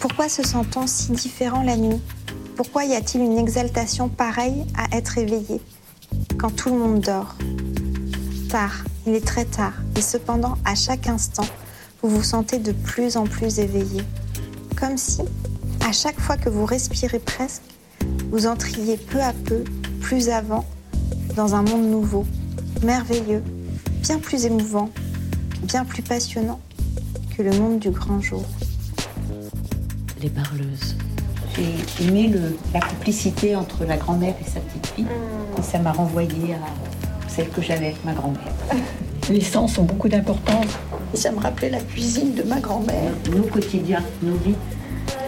Pourquoi se sent-on si différent la nuit? Pourquoi y a-t-il une exaltation pareille à être éveillé quand tout le monde dort? Tard, il est très tard, et cependant, à chaque instant, vous vous sentez de plus en plus éveillé. Comme si, à chaque fois que vous respirez presque, vous entriez peu à peu, plus avant, dans un monde nouveau, merveilleux, bien plus émouvant, bien plus passionnant que le monde du grand jour. Les parleuses. J'ai aimé la complicité entre la grand-mère et sa petite fille. Et ça m'a renvoyé à celle que j'avais avec ma grand-mère. Les sens ont beaucoup d'importance. Et ça me rappelait la cuisine de ma grand-mère. Nos quotidiens, nos vies,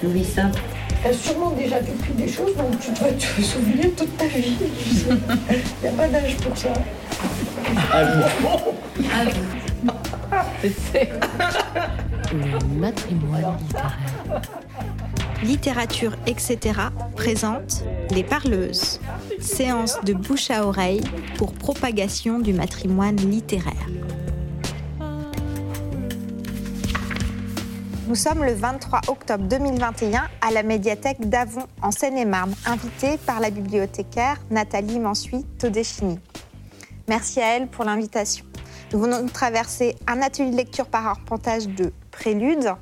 nos vies simples. Tu as sûrement déjà vécu des choses dont tu dois te souvenir toute ta vie. Il n'y a pas d'âge pour ça. À vous. À vous. Le matrimoine littéraire. Littérature, etc. présente Les Parleuses, séance de bouche à oreille pour propagation du matrimoine littéraire. Nous sommes le 23 octobre 2021 à la médiathèque d'Avon en Seine-et-Marne, invitée par la bibliothécaire Nathalie Mansuy-Todeschini. Merci à elle pour l'invitation. Nous venons de traverser un atelier de lecture par arpentage de Prélude,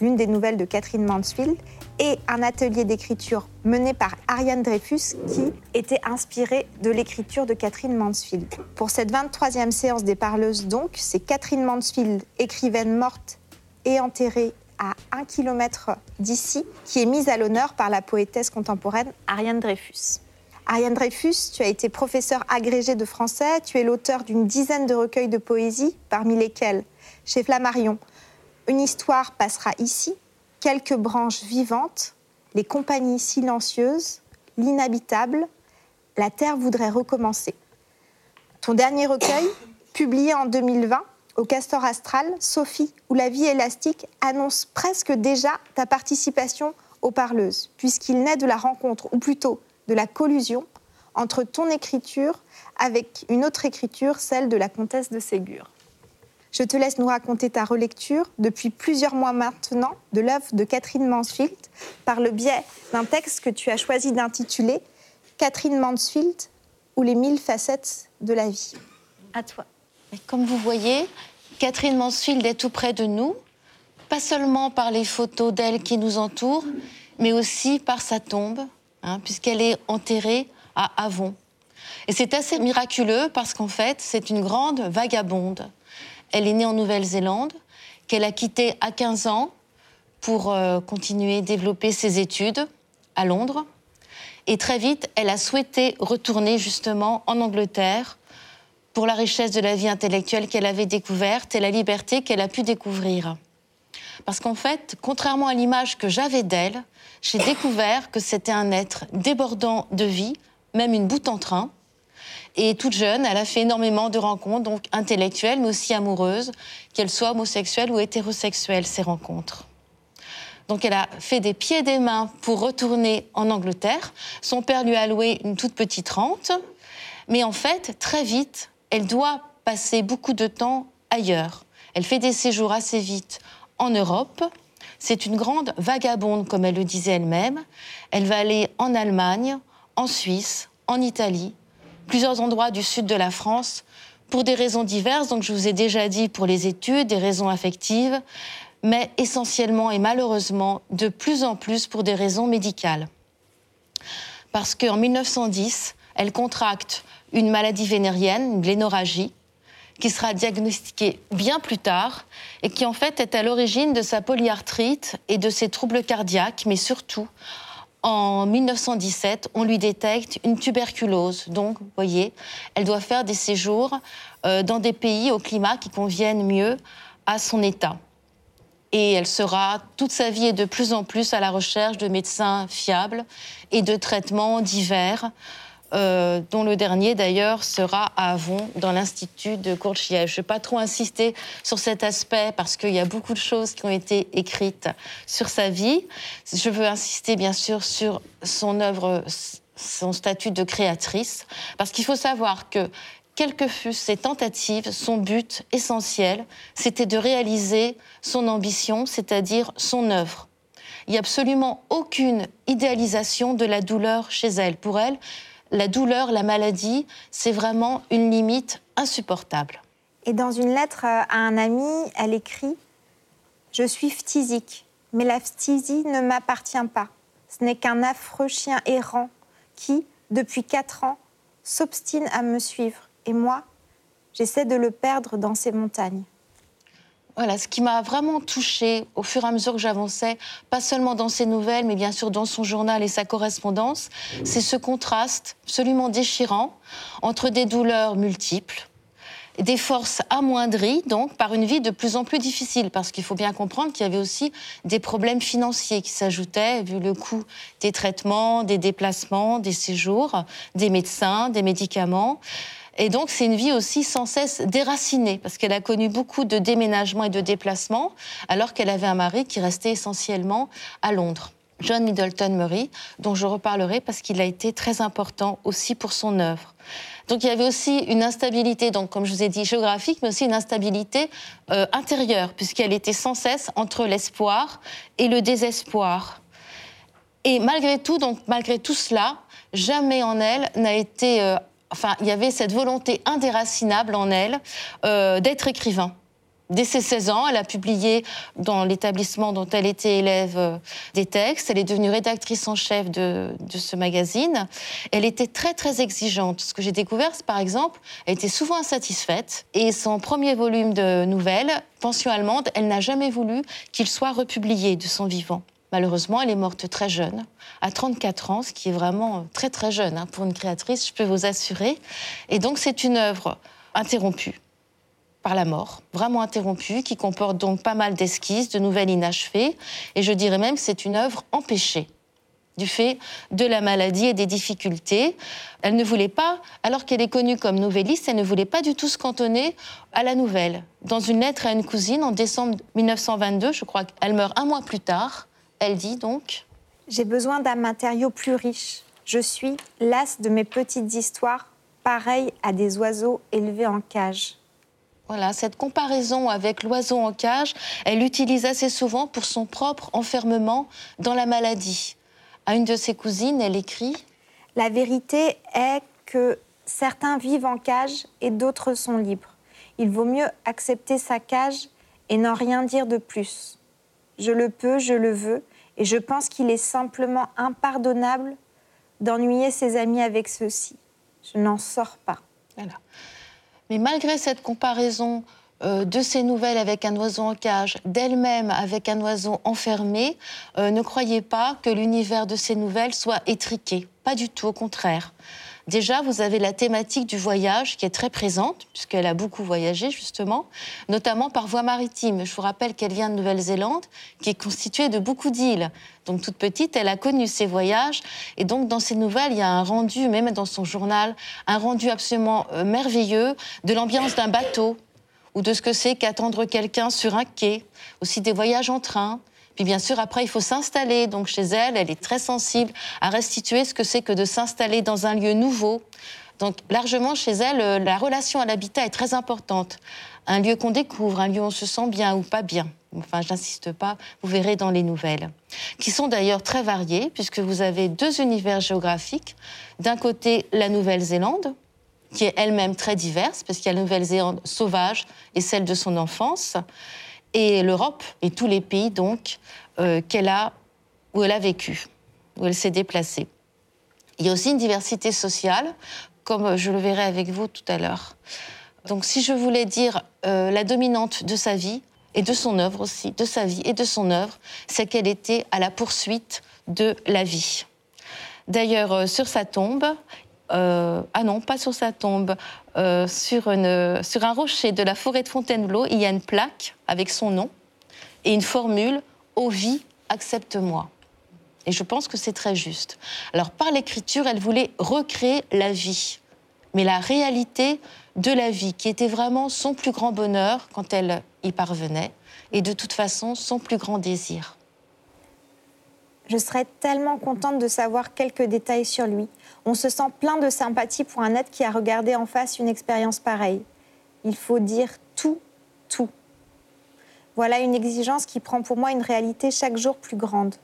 l'une des nouvelles de Catherine Mansfield, et un atelier d'écriture mené par Ariane Dreyfus qui était inspiré de l'écriture de Catherine Mansfield. Pour cette 23e séance des parleuses donc, c'est Catherine Mansfield, écrivaine morte et enterrée à un kilomètre d'ici, qui est mise à l'honneur par la poétesse contemporaine Ariane Dreyfus. Ariane Dreyfus, tu as été professeure agrégée de français, tu es l'auteur d'une dizaine de recueils de poésie, parmi lesquels, chez Flammarion, Une histoire passera ici, Quelques branches vivantes, Les compagnies silencieuses, L'inhabitable, La terre voudrait recommencer. Ton dernier recueil, publié en 2020, au Castor Astral, Sophie ou La vie élastique annonce presque déjà ta participation aux parleuses, puisqu'il naît de la rencontre, ou plutôt de la collusion, entre ton écriture avec une autre écriture, celle de la comtesse de Ségur. Je te laisse nous raconter ta relecture depuis plusieurs mois maintenant de l'œuvre de Catherine Mansfield par le biais d'un texte que tu as choisi d'intituler Catherine Mansfield ou les mille facettes de la vie. À toi. Comme vous voyez, Catherine Mansfield est tout près de nous, pas seulement par les photos d'elle qui nous entourent, mais aussi par sa tombe, hein, puisqu'elle est enterrée à Avon. Et c'est assez miraculeux parce qu'en fait, c'est une grande vagabonde. Elle est née en Nouvelle-Zélande, qu'elle a quittée à 15 ans pour euh, continuer développer ses études à Londres. Et très vite, elle a souhaité retourner justement en Angleterre pour la richesse de la vie intellectuelle qu'elle avait découverte et la liberté qu'elle a pu découvrir. Parce qu'en fait, contrairement à l'image que j'avais d'elle, j'ai découvert que c'était un être débordant de vie, même une boute en train. Et toute jeune, elle a fait énormément de rencontres, donc intellectuelles, mais aussi amoureuses, qu'elles soient homosexuelles ou hétérosexuelles, ces rencontres. Donc elle a fait des pieds et des mains pour retourner en Angleterre. Son père lui a loué une toute petite rente. Mais en fait, très vite, elle doit passer beaucoup de temps ailleurs. Elle fait des séjours assez vite en Europe. C'est une grande vagabonde, comme elle le disait elle-même. Elle va aller en Allemagne, en Suisse, en Italie, plusieurs endroits du sud de la France, pour des raisons diverses. Donc je vous ai déjà dit pour les études, des raisons affectives, mais essentiellement et malheureusement de plus en plus pour des raisons médicales. Parce qu'en 1910, elle contracte une maladie vénérienne, une glénorragie, qui sera diagnostiquée bien plus tard et qui en fait est à l'origine de sa polyarthrite et de ses troubles cardiaques, mais surtout en 1917, on lui détecte une tuberculose. Donc, vous voyez, elle doit faire des séjours euh, dans des pays au climat qui conviennent mieux à son état. Et elle sera toute sa vie et de plus en plus à la recherche de médecins fiables et de traitements divers euh, dont le dernier d'ailleurs sera à Avon, dans l'Institut de Courchiège. Je ne vais pas trop insister sur cet aspect parce qu'il y a beaucoup de choses qui ont été écrites sur sa vie. Je veux insister bien sûr sur son œuvre, son statut de créatrice, parce qu'il faut savoir que quelles que fussent ses tentatives, son but essentiel, c'était de réaliser son ambition, c'est-à-dire son œuvre. il n'y a absolument aucune idéalisation de la douleur chez elle. Pour elle, la douleur, la maladie, c'est vraiment une limite insupportable. Et dans une lettre euh, à un ami, elle écrit Je suis phtisique, mais la phtisie ne m'appartient pas. Ce n'est qu'un affreux chien errant qui, depuis quatre ans, s'obstine à me suivre. Et moi, j'essaie de le perdre dans ces montagnes. Voilà, ce qui m'a vraiment touchée au fur et à mesure que j'avançais, pas seulement dans ses nouvelles, mais bien sûr dans son journal et sa correspondance, c'est ce contraste absolument déchirant entre des douleurs multiples, des forces amoindries, donc par une vie de plus en plus difficile, parce qu'il faut bien comprendre qu'il y avait aussi des problèmes financiers qui s'ajoutaient, vu le coût des traitements, des déplacements, des séjours, des médecins, des médicaments. Et donc, c'est une vie aussi sans cesse déracinée, parce qu'elle a connu beaucoup de déménagements et de déplacements, alors qu'elle avait un mari qui restait essentiellement à Londres. John Middleton Murray, dont je reparlerai parce qu'il a été très important aussi pour son œuvre. Donc il y avait aussi une instabilité, donc comme je vous ai dit géographique, mais aussi une instabilité euh, intérieure, puisqu'elle était sans cesse entre l'espoir et le désespoir. Et malgré tout, donc malgré tout cela, jamais en elle n'a été euh, enfin, il y avait cette volonté indéracinable en elle euh, d'être écrivain. Dès ses 16 ans, elle a publié dans l'établissement dont elle était élève euh, des textes. Elle est devenue rédactrice en chef de, de, ce magazine. Elle était très très exigeante. Ce que j'ai découvert, par exemple, elle était souvent insatisfaite. Et son premier volume de nouvelles, Pension allemande, elle n'a jamais voulu qu'il soit republié de son vivant. Malheureusement, elle est morte très jeune, à 34 ans, ce qui est vraiment très très jeune hein, pour une créatrice, je peux vous assurer. Et donc c'est une œuvre interrompue par la mort, vraiment interrompue, qui comporte donc pas mal d'esquisses, de nouvelles inachevées, et je dirais même que c'est une œuvre empêchée du fait de la maladie et des difficultés. Elle ne voulait pas, alors qu'elle est connue comme nouvelliste, elle ne voulait pas du tout se cantonner à la nouvelle. Dans une lettre à une cousine en décembre 1922, je crois qu'elle meurt un mois plus tard, elle dit donc J'ai besoin d'un matériau plus riche. Je suis lasse de mes petites histoires, pareilles à des oiseaux élevés en cage. Voilà, cette comparaison avec l'oiseau en cage, elle l'utilise assez souvent pour son propre enfermement dans la maladie. À une de ses cousines, elle écrit La vérité est que certains vivent en cage et d'autres sont libres. Il vaut mieux accepter sa cage et n'en rien dire de plus. Je le peux, je le veux, et je pense qu'il est simplement impardonnable d'ennuyer ses amis avec ceci. Je n'en sors pas. Mais malgré cette comparaison euh, de ces nouvelles avec un oiseau en cage, d'elle-même avec un oiseau enfermé, euh, ne croyez pas que l'univers de ces nouvelles soit étriqué. Pas du tout, au contraire. Déjà, vous avez la thématique du voyage qui est très présente, puisqu'elle a beaucoup voyagé, justement, notamment par voie maritime. Je vous rappelle qu'elle vient de Nouvelle-Zélande, qui est constituée de beaucoup d'îles. Donc, toute petite, elle a connu ces voyages. Et donc, dans ces nouvelles, il y a un rendu, même dans son journal, un rendu absolument euh, merveilleux de l'ambiance d'un bateau ou de ce que c'est qu'attendre quelqu'un sur un quai, aussi des voyages en train, puis bien sûr, après, il faut s'installer. Donc chez elle, elle est très sensible à restituer ce que c'est que de s'installer dans un lieu nouveau. Donc largement chez elle, euh, la relation à l'habitat est très importante. Un lieu qu'on découvre, un lieu où on se sent bien ou pas bien. Enfin, je n'insiste pas, vous verrez dans les nouvelles, qui sont d'ailleurs très variées, puisque vous avez deux univers géographiques. D'un côté, la Nouvelle-Zélande, qui est elle-même très diverse, parce qu'il y a la Nouvelle-Zélande sauvage et celle de son enfance et l'Europe et tous les pays donc euh, qu'elle a où elle a vécu, où elle s'est déplacée. Il y a aussi une diversité sociale, comme je le verrai avec vous tout à l'heure. Donc si je voulais dire euh, la dominante de sa vie et de son œuvre aussi, de sa vie et de son œuvre, c'est qu'elle était à la poursuite de la vie. D'ailleurs, euh, sur sa tombe, euh, ah non, pas sur sa tombe, euh, sur, une, sur un rocher de la forêt de Fontainebleau, il y a une plaque avec son nom et une formule Ô vie, accepte-moi. Et je pense que c'est très juste. Alors, par l'écriture, elle voulait recréer la vie, mais la réalité de la vie, qui était vraiment son plus grand bonheur quand elle y parvenait, et de toute façon son plus grand désir. Je serais tellement contente de savoir quelques détails sur lui. On se sent plein de sympathie pour un être qui a regardé en face une expérience pareille. Il faut dire tout, tout. Voilà une exigence qui prend pour moi une réalité chaque jour plus grande.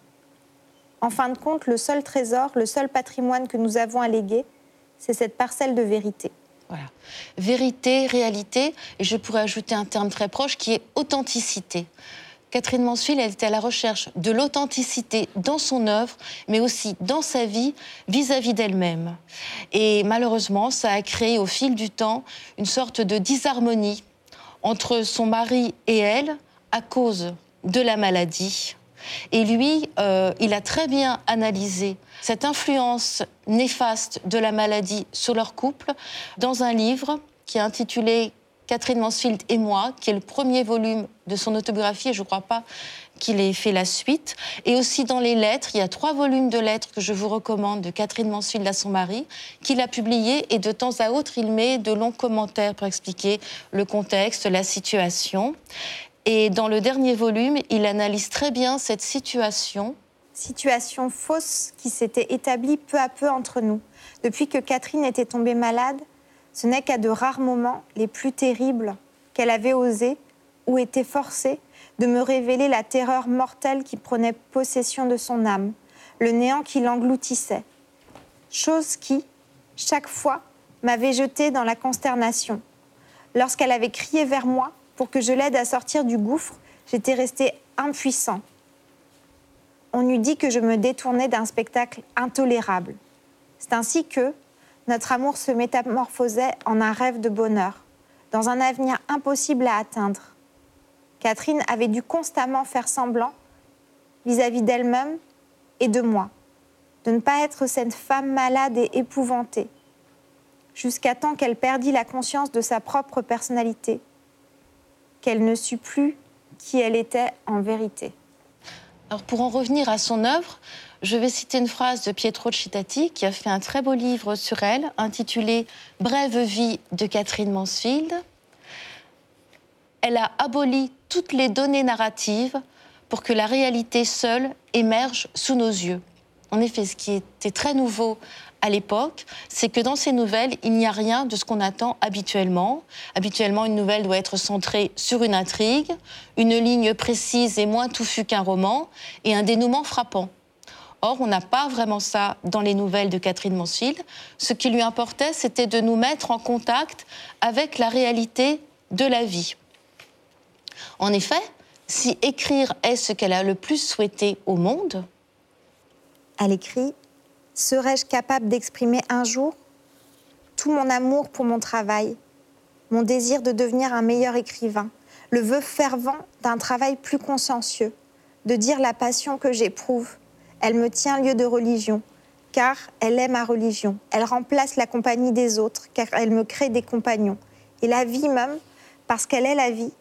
En fin de compte, le seul trésor, le seul patrimoine que nous avons à léguer, c'est cette parcelle de vérité. Voilà. Vérité, réalité, et je pourrais ajouter un terme très proche qui est authenticité. Catherine Mansfield, elle était à la recherche de l'authenticité dans son œuvre, mais aussi dans sa vie vis-à-vis d'elle-même. Et malheureusement, ça a créé au fil du temps une sorte de disharmonie entre son mari et elle à cause de la maladie. Et lui, euh, il a très bien analysé cette influence néfaste de la maladie sur leur couple dans un livre qui est intitulé Catherine Mansfield et moi, qui est le premier volume de son autobiographie, et je ne crois pas qu'il ait fait la suite. Et aussi dans les lettres, il y a trois volumes de lettres que je vous recommande de Catherine Mansfield à son mari, qu'il a publié, et de temps à autre, il met de longs commentaires pour expliquer le contexte, la situation. Et dans le dernier volume, il analyse très bien cette situation. Situation fausse qui s'était établie peu à peu entre nous. Depuis que Catherine était tombée malade, ce n'est qu'à de rares moments, les plus terribles, qu'elle avait osé ou été forcée de me révéler la terreur mortelle qui prenait possession de son âme, le néant qui l'engloutissait. Chose qui, chaque fois, m'avait jetée dans la consternation. Lorsqu'elle avait crié vers moi pour que je l'aide à sortir du gouffre, j'étais resté impuissant. On eût dit que je me détournais d'un spectacle intolérable. C'est ainsi que, notre amour se métamorphosait en un rêve de bonheur, dans un avenir impossible à atteindre. Catherine avait dû constamment faire semblant, vis-à-vis d'elle-même et de moi, de ne pas être cette femme malade et épouvantée, jusqu'à temps qu'elle perdit la conscience de sa propre personnalité, qu'elle ne sut plus qui elle était en vérité. Alors pour en revenir à son œuvre, je vais citer une phrase de Pietro Cittati qui a fait un très beau livre sur elle, intitulé Brève vie de Catherine Mansfield. Elle a aboli toutes les données narratives pour que la réalité seule émerge sous nos yeux. En effet, ce qui était très nouveau à l'époque, c'est que dans ces nouvelles, il n'y a rien de ce qu'on attend habituellement. Habituellement, une nouvelle doit être centrée sur une intrigue, une ligne précise et moins touffue qu'un roman, et un dénouement frappant. Or, on n'a pas vraiment ça dans les nouvelles de Catherine Mansfield. Ce qui lui importait, c'était de nous mettre en contact avec la réalité de la vie. En effet, si écrire est ce qu'elle a le plus souhaité au monde, Elle écrit Serais-je capable d'exprimer un jour tout mon amour pour mon travail, mon désir de devenir un meilleur écrivain, le vœu fervent d'un travail plus consciencieux, de dire la passion que j'éprouve Elle me tient lieu de religion, car elle est ma religion. Elle remplace la compagnie des autres, car elle me crée des compagnons. Et la vie même, parce qu'elle est la vie.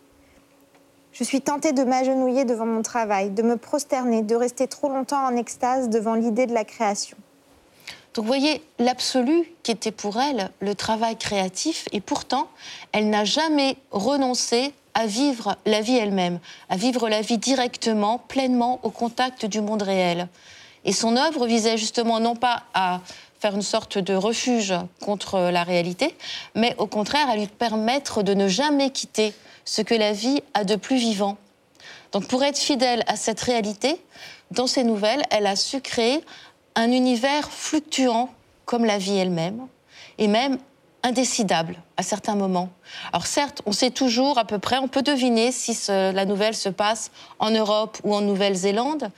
Je suis tentée de m'agenouiller devant mon travail, de me prosterner, de rester trop longtemps en extase devant l'idée de la création. Donc vous voyez l'absolu qui était pour elle le travail créatif et pourtant elle n'a jamais renoncé à vivre la vie elle-même, à vivre la vie directement, pleinement au contact du monde réel. Et son œuvre visait justement non pas à faire une sorte de refuge contre la réalité, mais au contraire à lui permettre de ne jamais quitter ce que la vie a de plus vivant. Donc pour être fidèle à cette réalité, dans ses nouvelles, elle a su créer un univers fluctuant comme la vie elle-même, et même indécidable à certains moments. Alors certes, on sait toujours à peu près, on peut deviner si la nouvelle se passe en Europe ou en Nouvelle-Zélande,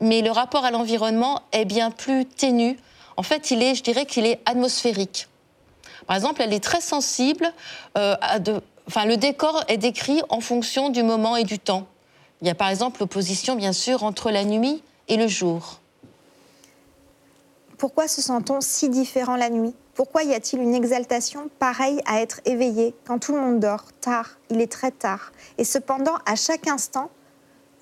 mais le rapport à l'environnement est bien plus ténu. En fait, il est, je dirais qu'il est atmosphérique. Par exemple, elle est très sensible euh, à de... Enfin, le décor est décrit en fonction du moment et du temps. Il y a par exemple l'opposition, bien sûr, entre la nuit et le jour. Pourquoi se sent-on si différent la nuit? Pourquoi y a-t-il une exaltation pareille à être éveillé quand tout le monde dort tard Il est très tard? Et cependant, à chaque instant,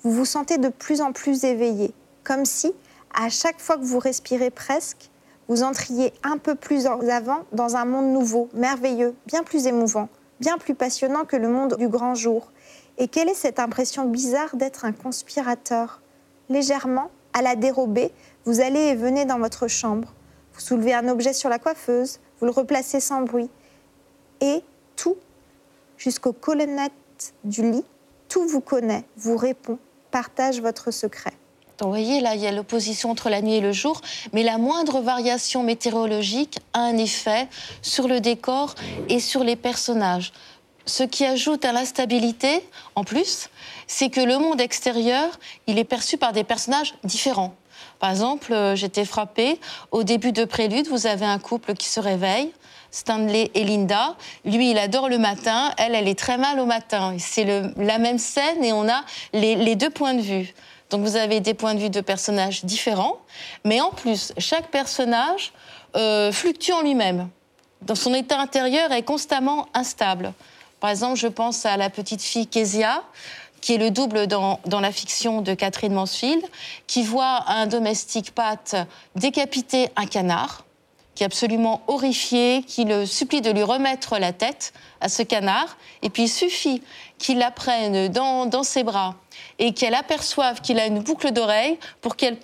vous vous sentez de plus en plus éveillé, comme si, à chaque fois que vous respirez presque, vous entriez un peu plus avant dans un monde nouveau, merveilleux, bien plus émouvant, bien plus passionnant que le monde du grand jour. Et quelle est cette impression bizarre d'être un conspirateur? Légèrement, à la dérobée, vous allez et venez dans votre chambre. Soulevez un objet sur la coiffeuse, vous le replacez sans bruit. Et tout, jusqu'aux colonnettes du lit, tout vous connaît, vous répond, partage votre secret. Vous voyez, là, il y a l'opposition entre la nuit et le jour, mais la moindre variation météorologique a un effet sur le décor et sur les personnages. Ce qui ajoute à l'instabilité, en plus, c'est que le monde extérieur, il est perçu par des personnages différents. Par exemple, euh, j'étais frappée, au début de Prélude, vous avez un couple qui se réveille, Stanley et Linda. Lui, il adore le matin, elle, elle est très mal au matin. C'est la même scène et on a les, les deux points de vue. Donc vous avez des points de vue de personnages différents, mais en plus, chaque personnage euh, fluctue en lui-même. Dans son état intérieur est constamment instable. Par exemple, je pense à la petite fille Kezia, qui est le double dans, dans la fiction de Catherine Mansfield, qui voit un domestique Pat décapiter un canard, qui est absolument horrifié, qui le supplie de lui remettre la tête à ce canard, et puis il suffit qu'il la prenne dans, dans ses bras et qu'elle aperçoive qu'il a une boucle d'oreille pour qu'elle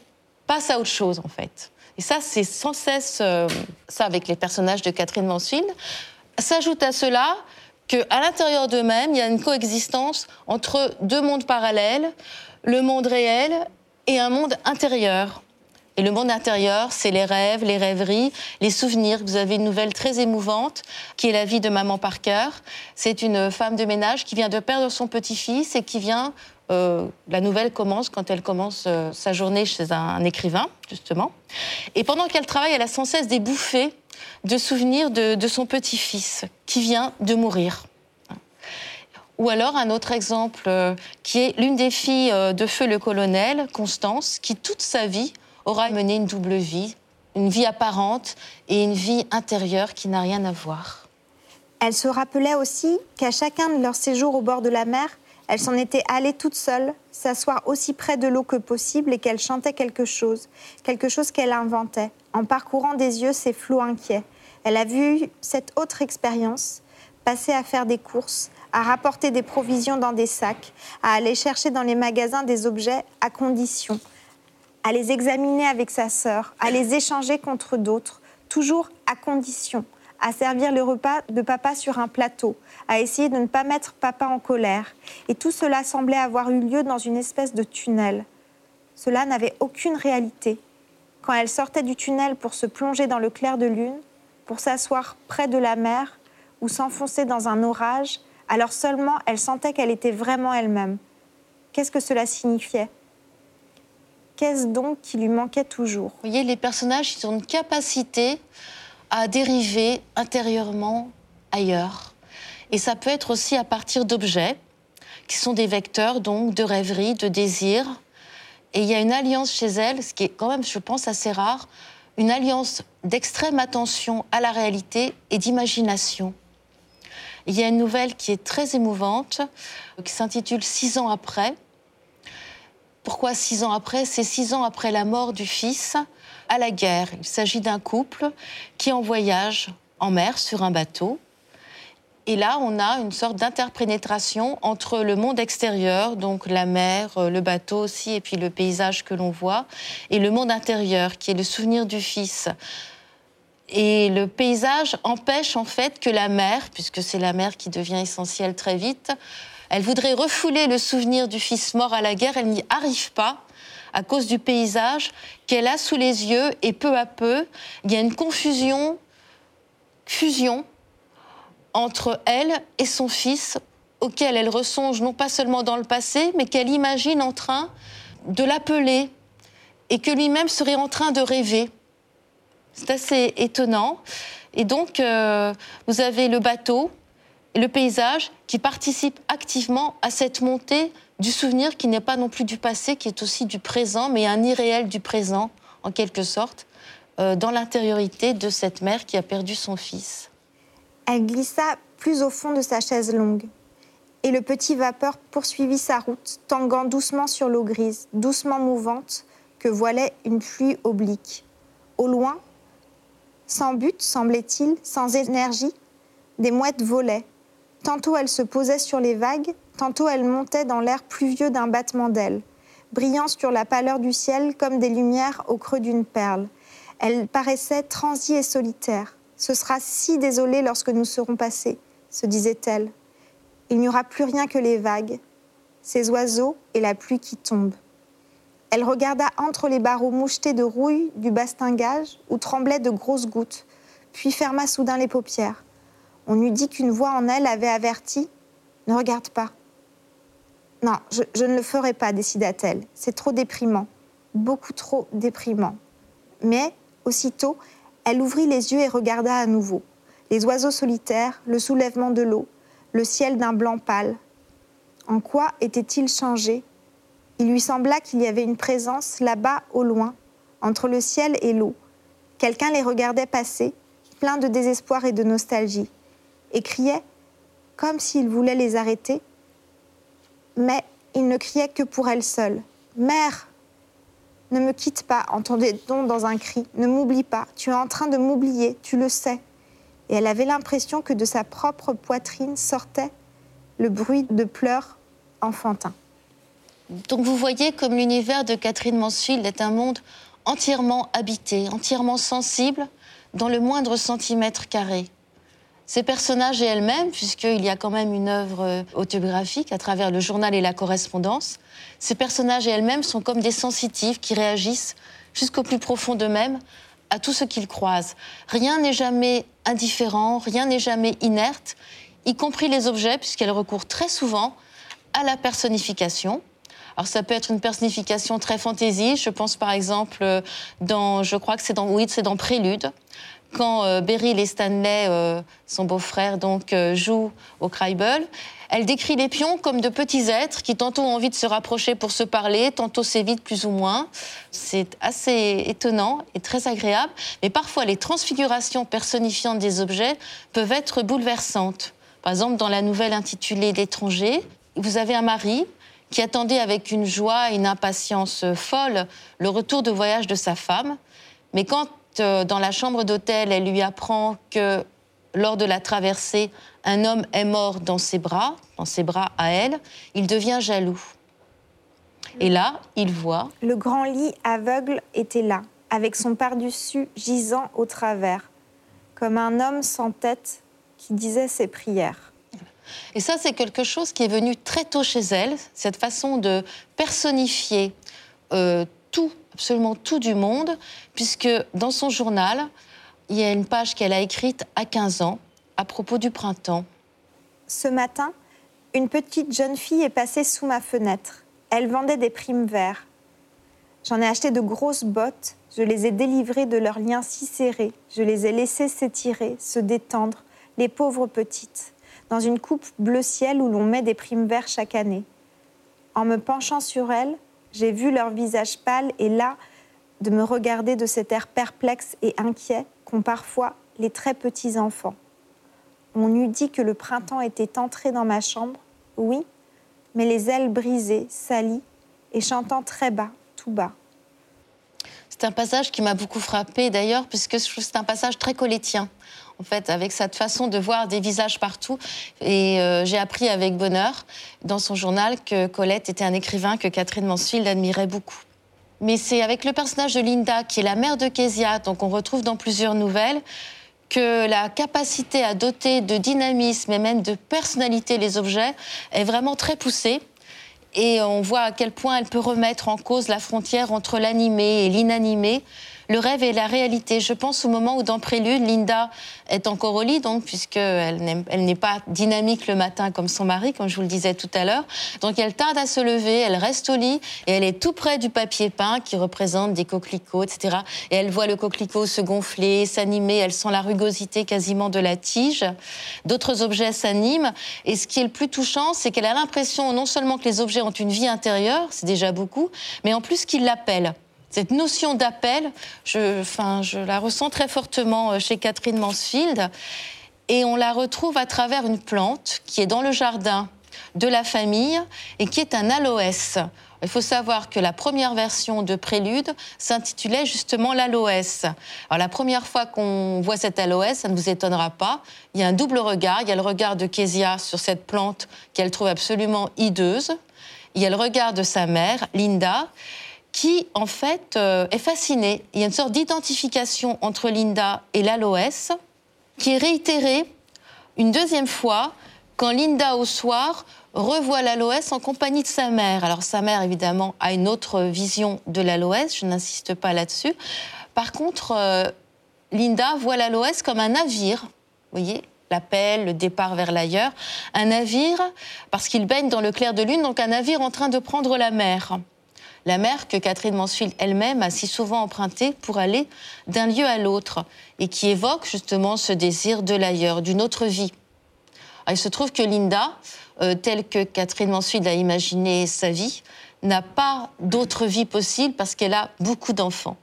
passe à autre chose, en fait. Et ça, c'est sans cesse euh, ça avec les personnages de Catherine Mansfield. S'ajoute à cela qu'à l'intérieur d'eux-mêmes, il y a une coexistence entre deux mondes parallèles, le monde réel et un monde intérieur. Et le monde intérieur, c'est les rêves, les rêveries, les souvenirs. Vous avez une nouvelle très émouvante qui est la vie de maman Parker. C'est une femme de ménage qui vient de perdre son petit-fils et qui vient. euh, la nouvelle commence quand elle commence euh, sa journée chez un, un écrivain, justement. Et pendant qu'elle travaille, elle a sans cesse des bouffées de souvenirs de, de son petit-fils qui vient de mourir. Ou alors un autre exemple euh, qui est l'une des filles euh, de Feu le colonel, Constance, qui toute sa vie aura mené une double vie, une vie apparente et une vie intérieure qui n'a rien à voir. Elle se rappelait aussi qu'à chacun de leurs séjours au bord de la mer, elle s'en était allée toute seule, s'asseoir aussi près de l'eau que possible et qu'elle chantait quelque chose, quelque chose qu'elle inventait, en parcourant des yeux ses flots inquiets. Elle a vu cette autre expérience, passer à faire des courses, à rapporter des provisions dans des sacs, à aller chercher dans les magasins des objets à condition, à les examiner avec sa sœur, à les échanger contre d'autres, toujours à condition, à servir le repas de papa sur un plateau, à essayer de ne pas mettre papa en colère. Et tout cela semblait avoir eu lieu dans une espèce de tunnel. Cela n'avait aucune réalité. Quand elle sortait du tunnel pour se plonger dans le clair de lune, pour s'asseoir près de la mer ou s'enfoncer dans un orage, alors seulement elle sentait qu'elle était vraiment elle-même. Qu'est-ce que cela signifiait? Qu'est-ce donc qui lui manquait toujours? Vous voyez, les personnages, ils ont une capacité à dériver intérieurement ailleurs. Et ça peut être aussi à partir d'objets qui sont des vecteurs donc de rêverie, de désir. Et il y a une alliance chez elle, ce qui est quand même, je pense, assez rare, une alliance d'extrême attention à la réalité et d'imagination. Il y a une nouvelle qui est très émouvante, qui s'intitule Six ans après. Pourquoi six ans après? C'est six ans après la mort du fils à la guerre. Il s'agit d'un couple qui en voyage en mer sur un bateau. Et là, on a une sorte d'interpénétration entre le monde extérieur, donc la mer, euh, le bateau aussi, et puis le paysage que l'on voit, et le monde intérieur, qui est le souvenir du fils. Et le paysage empêche en fait que la mer, puisque c'est la mer qui devient essentielle très vite, elle voudrait refouler le souvenir du fils mort à la guerre, elle n'y arrive pas à cause du paysage qu'elle a sous les yeux, et peu à peu, il y a une confusion, fusion entre elle et son fils, auquel elle ressonge non pas seulement dans le passé, mais qu'elle imagine en train de l'appeler et que lui-même serait en train de rêver. C'est assez étonnant. Et donc, euh, vous avez le bateau le paysage qui participent activement à cette montée du souvenir qui n'est pas non plus du passé, qui est aussi du présent, mais un irréel du présent, en quelque sorte, euh, dans l'intériorité de cette mère qui a perdu son fils. Elle glissa plus au fond de sa chaise longue. Et le petit vapeur poursuivit sa route, tanguant doucement sur l'eau grise, doucement mouvante, que voilait une pluie oblique. Au loin, sans but, semblait-il, sans énergie, des mouettes volaient. Tantôt elles se posaient sur les vagues, tantôt elles montaient dans l'air pluvieux d'un battement d'ailes, brillant sur la pâleur du ciel comme des lumières au creux d'une perle. Elles paraissaient transies et solitaires. Ce sera si désolé lorsque nous serons passés, se disait-elle. Il n'y aura plus rien que les vagues, ces oiseaux et la pluie qui tombe. Elle regarda entre les barreaux mouchetés de rouille du bastingage où tremblaient de grosses gouttes, puis ferma soudain les paupières. On eût dit qu'une voix en elle avait averti Ne regarde pas. Non, je, je ne le ferai pas, décida-t-elle. C'est trop déprimant, beaucoup trop déprimant. Mais, aussitôt, elle ouvrit les yeux et regarda à nouveau. Les oiseaux solitaires, le soulèvement de l'eau, le ciel d'un blanc pâle. En quoi était-il changé? Il lui sembla qu'il y avait une présence là-bas au loin, entre le ciel et l'eau. Quelqu'un les regardait passer, plein de désespoir et de nostalgie, et criait, comme s'il voulait les arrêter. Mais il ne criait que pour elle seule. Mère Ne me quitte pas, entendait-on dans un cri. Ne m'oublie pas, tu es en train de m'oublier, tu le sais. Et elle avait l'impression que de sa propre poitrine sortait le bruit de pleurs enfantins. Donc vous voyez comme l'univers de Catherine Mansfield est un monde entièrement habité, entièrement sensible dans le moindre centimètre carré. Ces personnages et elle-même, puisqu'il y a quand même une œuvre euh, autobiographique à travers le journal et la correspondance, ces personnages et elles-mêmes sont comme des sensitifs qui réagissent jusqu'au plus profond d'eux-mêmes à tout ce qu'ils croisent. Rien n'est jamais indifférent, rien n'est jamais inerte, y compris les objets, puisqu'elles recourent très souvent à la personnification. Alors ça peut être une personnification très fantaisie. Je pense par exemple euh, dans, je crois que c'est dans, oui, c'est dans Prélude, quand euh, Beryl et Stanley, euh, son beau-frère, donc euh, jouent au Krybel. Elle décrit les pions comme de petits êtres qui tantôt ont envie de se rapprocher pour se parler, tantôt s'évitent plus ou moins. C'est assez étonnant et très agréable. Mais parfois, les transfigurations personnifiantes des objets peuvent être bouleversantes. Par exemple, dans la nouvelle intitulée L'étranger, vous avez un mari qui attendait avec une joie et une impatience folle le retour de voyage de sa femme. Mais quand euh, dans la chambre d'hôtel, elle lui apprend que lors de la traversée, un homme est mort dans ses bras, dans ses bras à elle, il devient jaloux. Et là, il voit Le grand lit aveugle était là, avec son par-dessus gisant au travers, comme un homme sans tête qui disait ses prières. Et ça, c'est quelque chose qui est venu très tôt chez elle, cette façon de personnifier euh, tout, absolument tout du monde, puisque dans son journal, il y a une page qu'elle a écrite à 15 ans à propos du printemps. Ce matin, une petite jeune fille est passée sous ma fenêtre. Elle vendait des primes verts. J'en ai acheté de grosses bottes. Je les ai délivrées de leurs liens si serrés. Je les ai laissées s'étirer, se détendre, les pauvres petites, dans une coupe bleu ciel où l'on met des primes verts chaque année. En me penchant sur elles, j'ai vu leur visage pâle et là, de me regarder de cet air perplexe et inquiet qu'ont parfois les très petits enfants. On eût dit que le printemps était entré dans ma chambre, oui, mais les ailes brisées, salies, et chantant très bas, tout bas. C'est un passage qui m'a beaucoup frappée d'ailleurs, puisque c'est un passage très colétien, en fait, avec cette façon de voir des visages partout. Et euh, j'ai appris avec bonheur dans son journal que Colette était un écrivain que Catherine Mansfield admirait beaucoup. Mais c'est avec le personnage de Linda, qui est la mère de Kezia, donc on retrouve dans plusieurs nouvelles, que la capacité à doter de dynamisme et même de personnalité les objets est vraiment très poussée. Et on voit à quel point elle peut remettre en cause la frontière entre l'animé et l'inanimé, le rêve et la réalité. Je pense au moment où dans Prélude, Linda est encore au lit, donc puisqu'elle elle n'est pas dynamique le matin comme son mari, comme je vous le disais tout à l'heure. Donc elle tarde à se lever, elle reste au lit et elle est tout près du papier peint qui représente des coquelicots, etc. Et elle voit le coquelicot se gonfler, s'animer, elle sent la rugosité quasiment de la tige. D'autres objets s'animent et ce qui est le plus touchant, c'est qu'elle a l'impression non seulement que les objets ont une vie intérieure, c'est déjà beaucoup, mais en plus qu'ils l'appellent. Cette notion d'appel, je, la ressens très fortement euh, chez Catherine Mansfield. Et on la retrouve à travers une plante qui est dans le jardin de la famille et qui est un aloès. Il faut savoir que la première version de Prélude s'intitulait justement l'aloès. Alors la première fois qu'on voit cet aloès, ça ne vous étonnera pas, il y a un double regard. Il y a le regard de Kezia sur cette plante qu'elle trouve absolument hideuse. Il y a le regard de sa mère, Linda, qui en fait euh, est fascinée. Il y a une sorte d'identification entre Linda et l'aloès qui est réitérée une deuxième fois quand Linda au soir revoit l'aloès en compagnie de sa mère. Alors sa mère, évidemment, a une autre vision de l'aloès, je n'insiste pas là-dessus. Par contre, euh, Linda voit l'aloès comme un navire, vous voyez l'appel, le départ vers l'ailleurs, un navire, parce qu'il baigne dans le clair de lune, donc un navire en train de prendre la mer. La mer que Catherine Mansfield elle-même a si souvent empruntée pour aller d'un lieu à l'autre, et qui évoque justement ce désir de l'ailleurs, d'une autre vie. Alors, il se trouve que Linda, euh, telle que Catherine Mansfield a imaginé sa vie, n'a pas d'autre vie possible parce qu'elle a beaucoup d'enfants.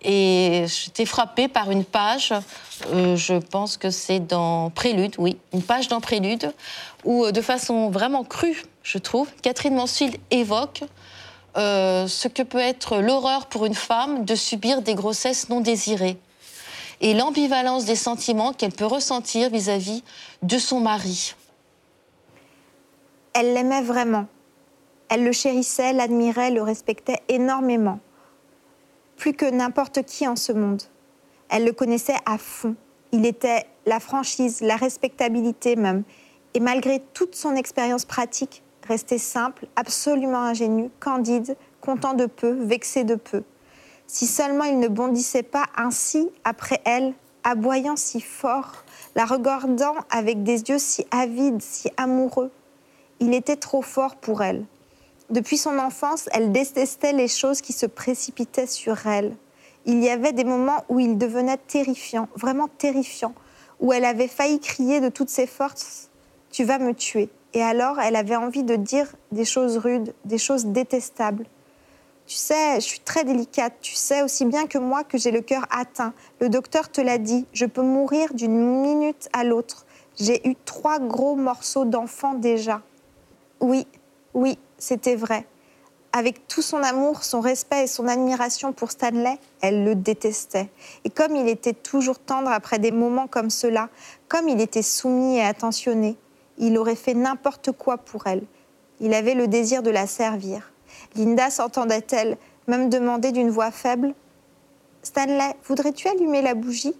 Et j'étais frappée par une page, euh, je pense que c'est dans Prélude, oui, une page dans Prélude, où euh, de façon vraiment crue, je trouve, Catherine Mansfield évoque euh, ce que peut être l'horreur pour une femme de subir des grossesses non désirées et l'ambivalence des sentiments qu'elle peut ressentir vis-à-vis de son mari. Elle l'aimait vraiment. Elle le chérissait, l'admirait, le respectait énormément plus que n'importe qui en ce monde. Elle le connaissait à fond. Il était la franchise, la respectabilité même. Et malgré toute son expérience pratique, restait simple, absolument ingénu, candide, content de peu, vexé de peu. Si seulement il ne bondissait pas ainsi après elle, aboyant si fort, la regardant avec des yeux si avides, si amoureux. Il était trop fort pour elle. Depuis son enfance, elle détestait les choses qui se précipitaient sur elle. Il y avait des moments où il devenait terrifiant, vraiment terrifiant, où elle avait failli crier de toutes ses forces Tu vas me tuer. Et alors, elle avait envie de dire des choses rudes, des choses détestables. Tu sais, je suis très délicate. Tu sais aussi bien que moi que j'ai le cœur atteint. Le docteur te l'a dit. Je peux mourir d'une minute à l'autre. J'ai eu trois gros morceaux d'enfant déjà. Oui, oui, c'était vrai. Avec tout son amour, son respect et son admiration pour Stanley, elle le détestait. Et comme il était toujours tendre après des moments comme cela, comme il était soumis et attentionné, il aurait fait n'importe quoi pour elle. Il avait le désir de la servir. Linda s'entendait-elle même demander d'une voix faible Stanley, voudrais-tu allumer la bougie?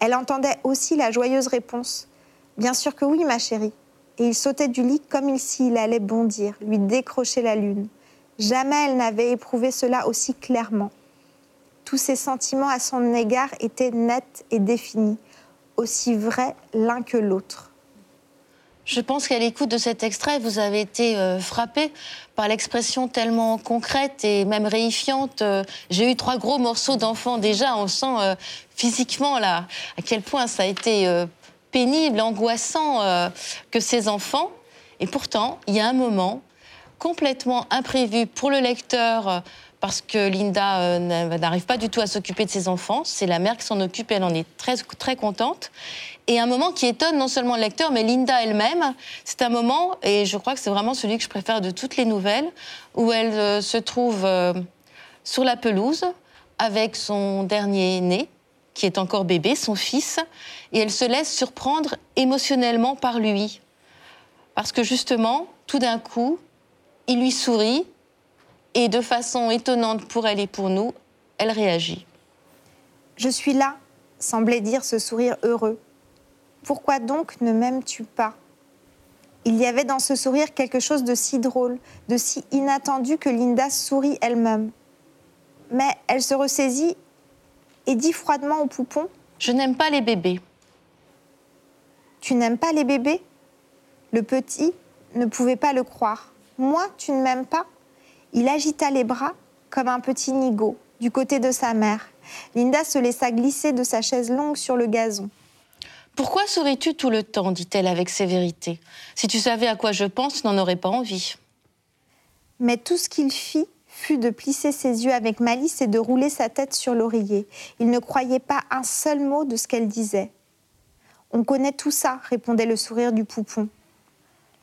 Elle entendait aussi la joyeuse réponse Bien sûr que oui, ma chérie et il sautait du lit comme s'il allait bondir, lui décrocher la lune. Jamais elle n'avait éprouvé cela aussi clairement. Tous ses sentiments à son égard étaient nets et définis, aussi vrais l'un que l'autre. Je pense qu'à l'écoute de cet extrait, vous avez été euh, frappé par l'expression tellement concrète et même réifiante. Euh, j'ai eu trois gros morceaux d'enfant déjà. On sent euh, physiquement là à quel point ça a été pénible, angoissant que ces enfants. Et pourtant, il y a un moment complètement imprévu pour le lecteur parce que Linda euh, n'arrive pas du tout à s'occuper de ses enfants. C'est la mère qui s'en occupe elle en est très, très contente. Et un moment qui étonne non seulement le lecteur, mais Linda elle-même. C'est un moment, et je crois que c'est vraiment celui que je préfère de toutes les nouvelles, où elle se trouve sur la pelouse avec son dernier né, qui est encore bébé, son fils, et elle se laisse surprendre émotionnellement par lui. Parce que justement, tout d'un coup, il lui sourit, et de façon étonnante pour elle et pour nous, elle réagit. Je suis là, semblait dire ce sourire heureux. Pourquoi donc ne m'aimes-tu pas? Il y avait dans ce sourire quelque chose de si drôle, de si inattendu que Linda sourit elle-même. Mais elle se ressaisit et dit froidement au poupon Je n'aime pas les bébés. Tu n'aimes pas les bébés? Le petit ne pouvait pas le croire. Moi, tu ne m'aimes pas? Il agita les bras comme un petit nigo du côté de sa mère. Linda se laissa glisser de sa chaise longue sur le gazon. Pourquoi souris-tu tout le temps dit-elle avec sévérité. Si tu savais à quoi je pense, tu n'en aurais pas envie. Mais tout ce qu'il fit fut de plisser ses yeux avec malice et de rouler sa tête sur l'oreiller. Il ne croyait pas un seul mot de ce qu'elle disait. On connaît tout ça, répondait le sourire du poupon.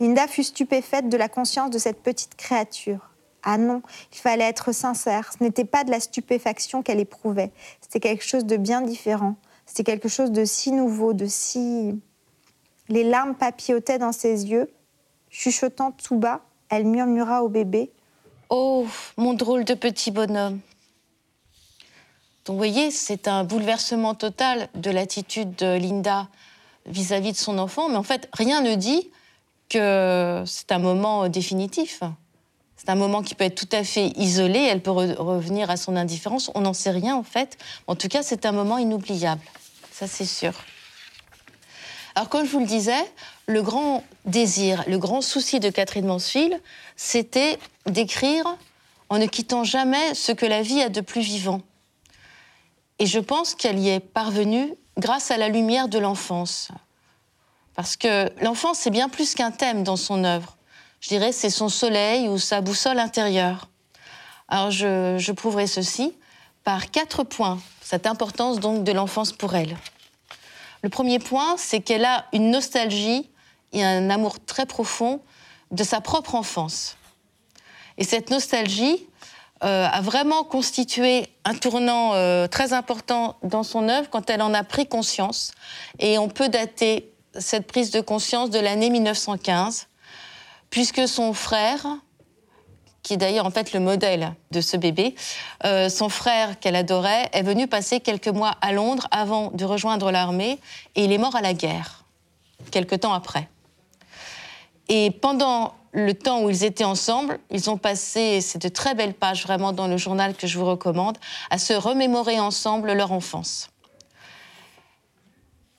Linda fut stupéfaite de la conscience de cette petite créature. Ah non, il fallait être sincère. Ce n'était pas de la stupéfaction qu'elle éprouvait. C'était quelque chose de bien différent. C'était quelque chose de si nouveau, de si. Les larmes papillotaient dans ses yeux. Chuchotant tout bas, elle murmura au bébé Oh, mon drôle de petit bonhomme. Donc, vous voyez, c'est un bouleversement total de l'attitude de Linda vis-à-vis de son enfant, mais en fait, rien ne dit que c'est un moment définitif. C'est un moment qui peut être tout à fait isolé, elle peut re- revenir à son indifférence, on n'en sait rien en fait. En tout cas, c'est un moment inoubliable, ça c'est sûr. Alors comme je vous le disais, le grand désir, le grand souci de Catherine Mansfield, c'était d'écrire en ne quittant jamais ce que la vie a de plus vivant. Et je pense qu'elle y est parvenue grâce à la lumière de l'enfance. Parce que l'enfance, c'est bien plus qu'un thème dans son œuvre. Je dirais c'est son soleil ou sa boussole intérieure. Alors je, prouverai ceci par quatre points, cette importance donc de l'enfance pour elle. Le premier point, c'est qu'elle a une nostalgie et un amour très profond de sa propre enfance. Et cette nostalgie euh, a vraiment constitué un tournant euh, très important dans son œuvre quand elle en a pris conscience. Et on peut dater cette prise de conscience de l'année 1915, puisque son frère, qui est d'ailleurs en fait le modèle de ce bébé, euh, son frère qu'elle adorait, est venu passer quelques mois à Londres avant de rejoindre l'armée et il est mort à la guerre, quelques temps après. Et pendant le temps où ils étaient ensemble, ils ont passé, c'est de très belles pages vraiment dans le journal que je vous recommande, à se remémorer ensemble leur enfance.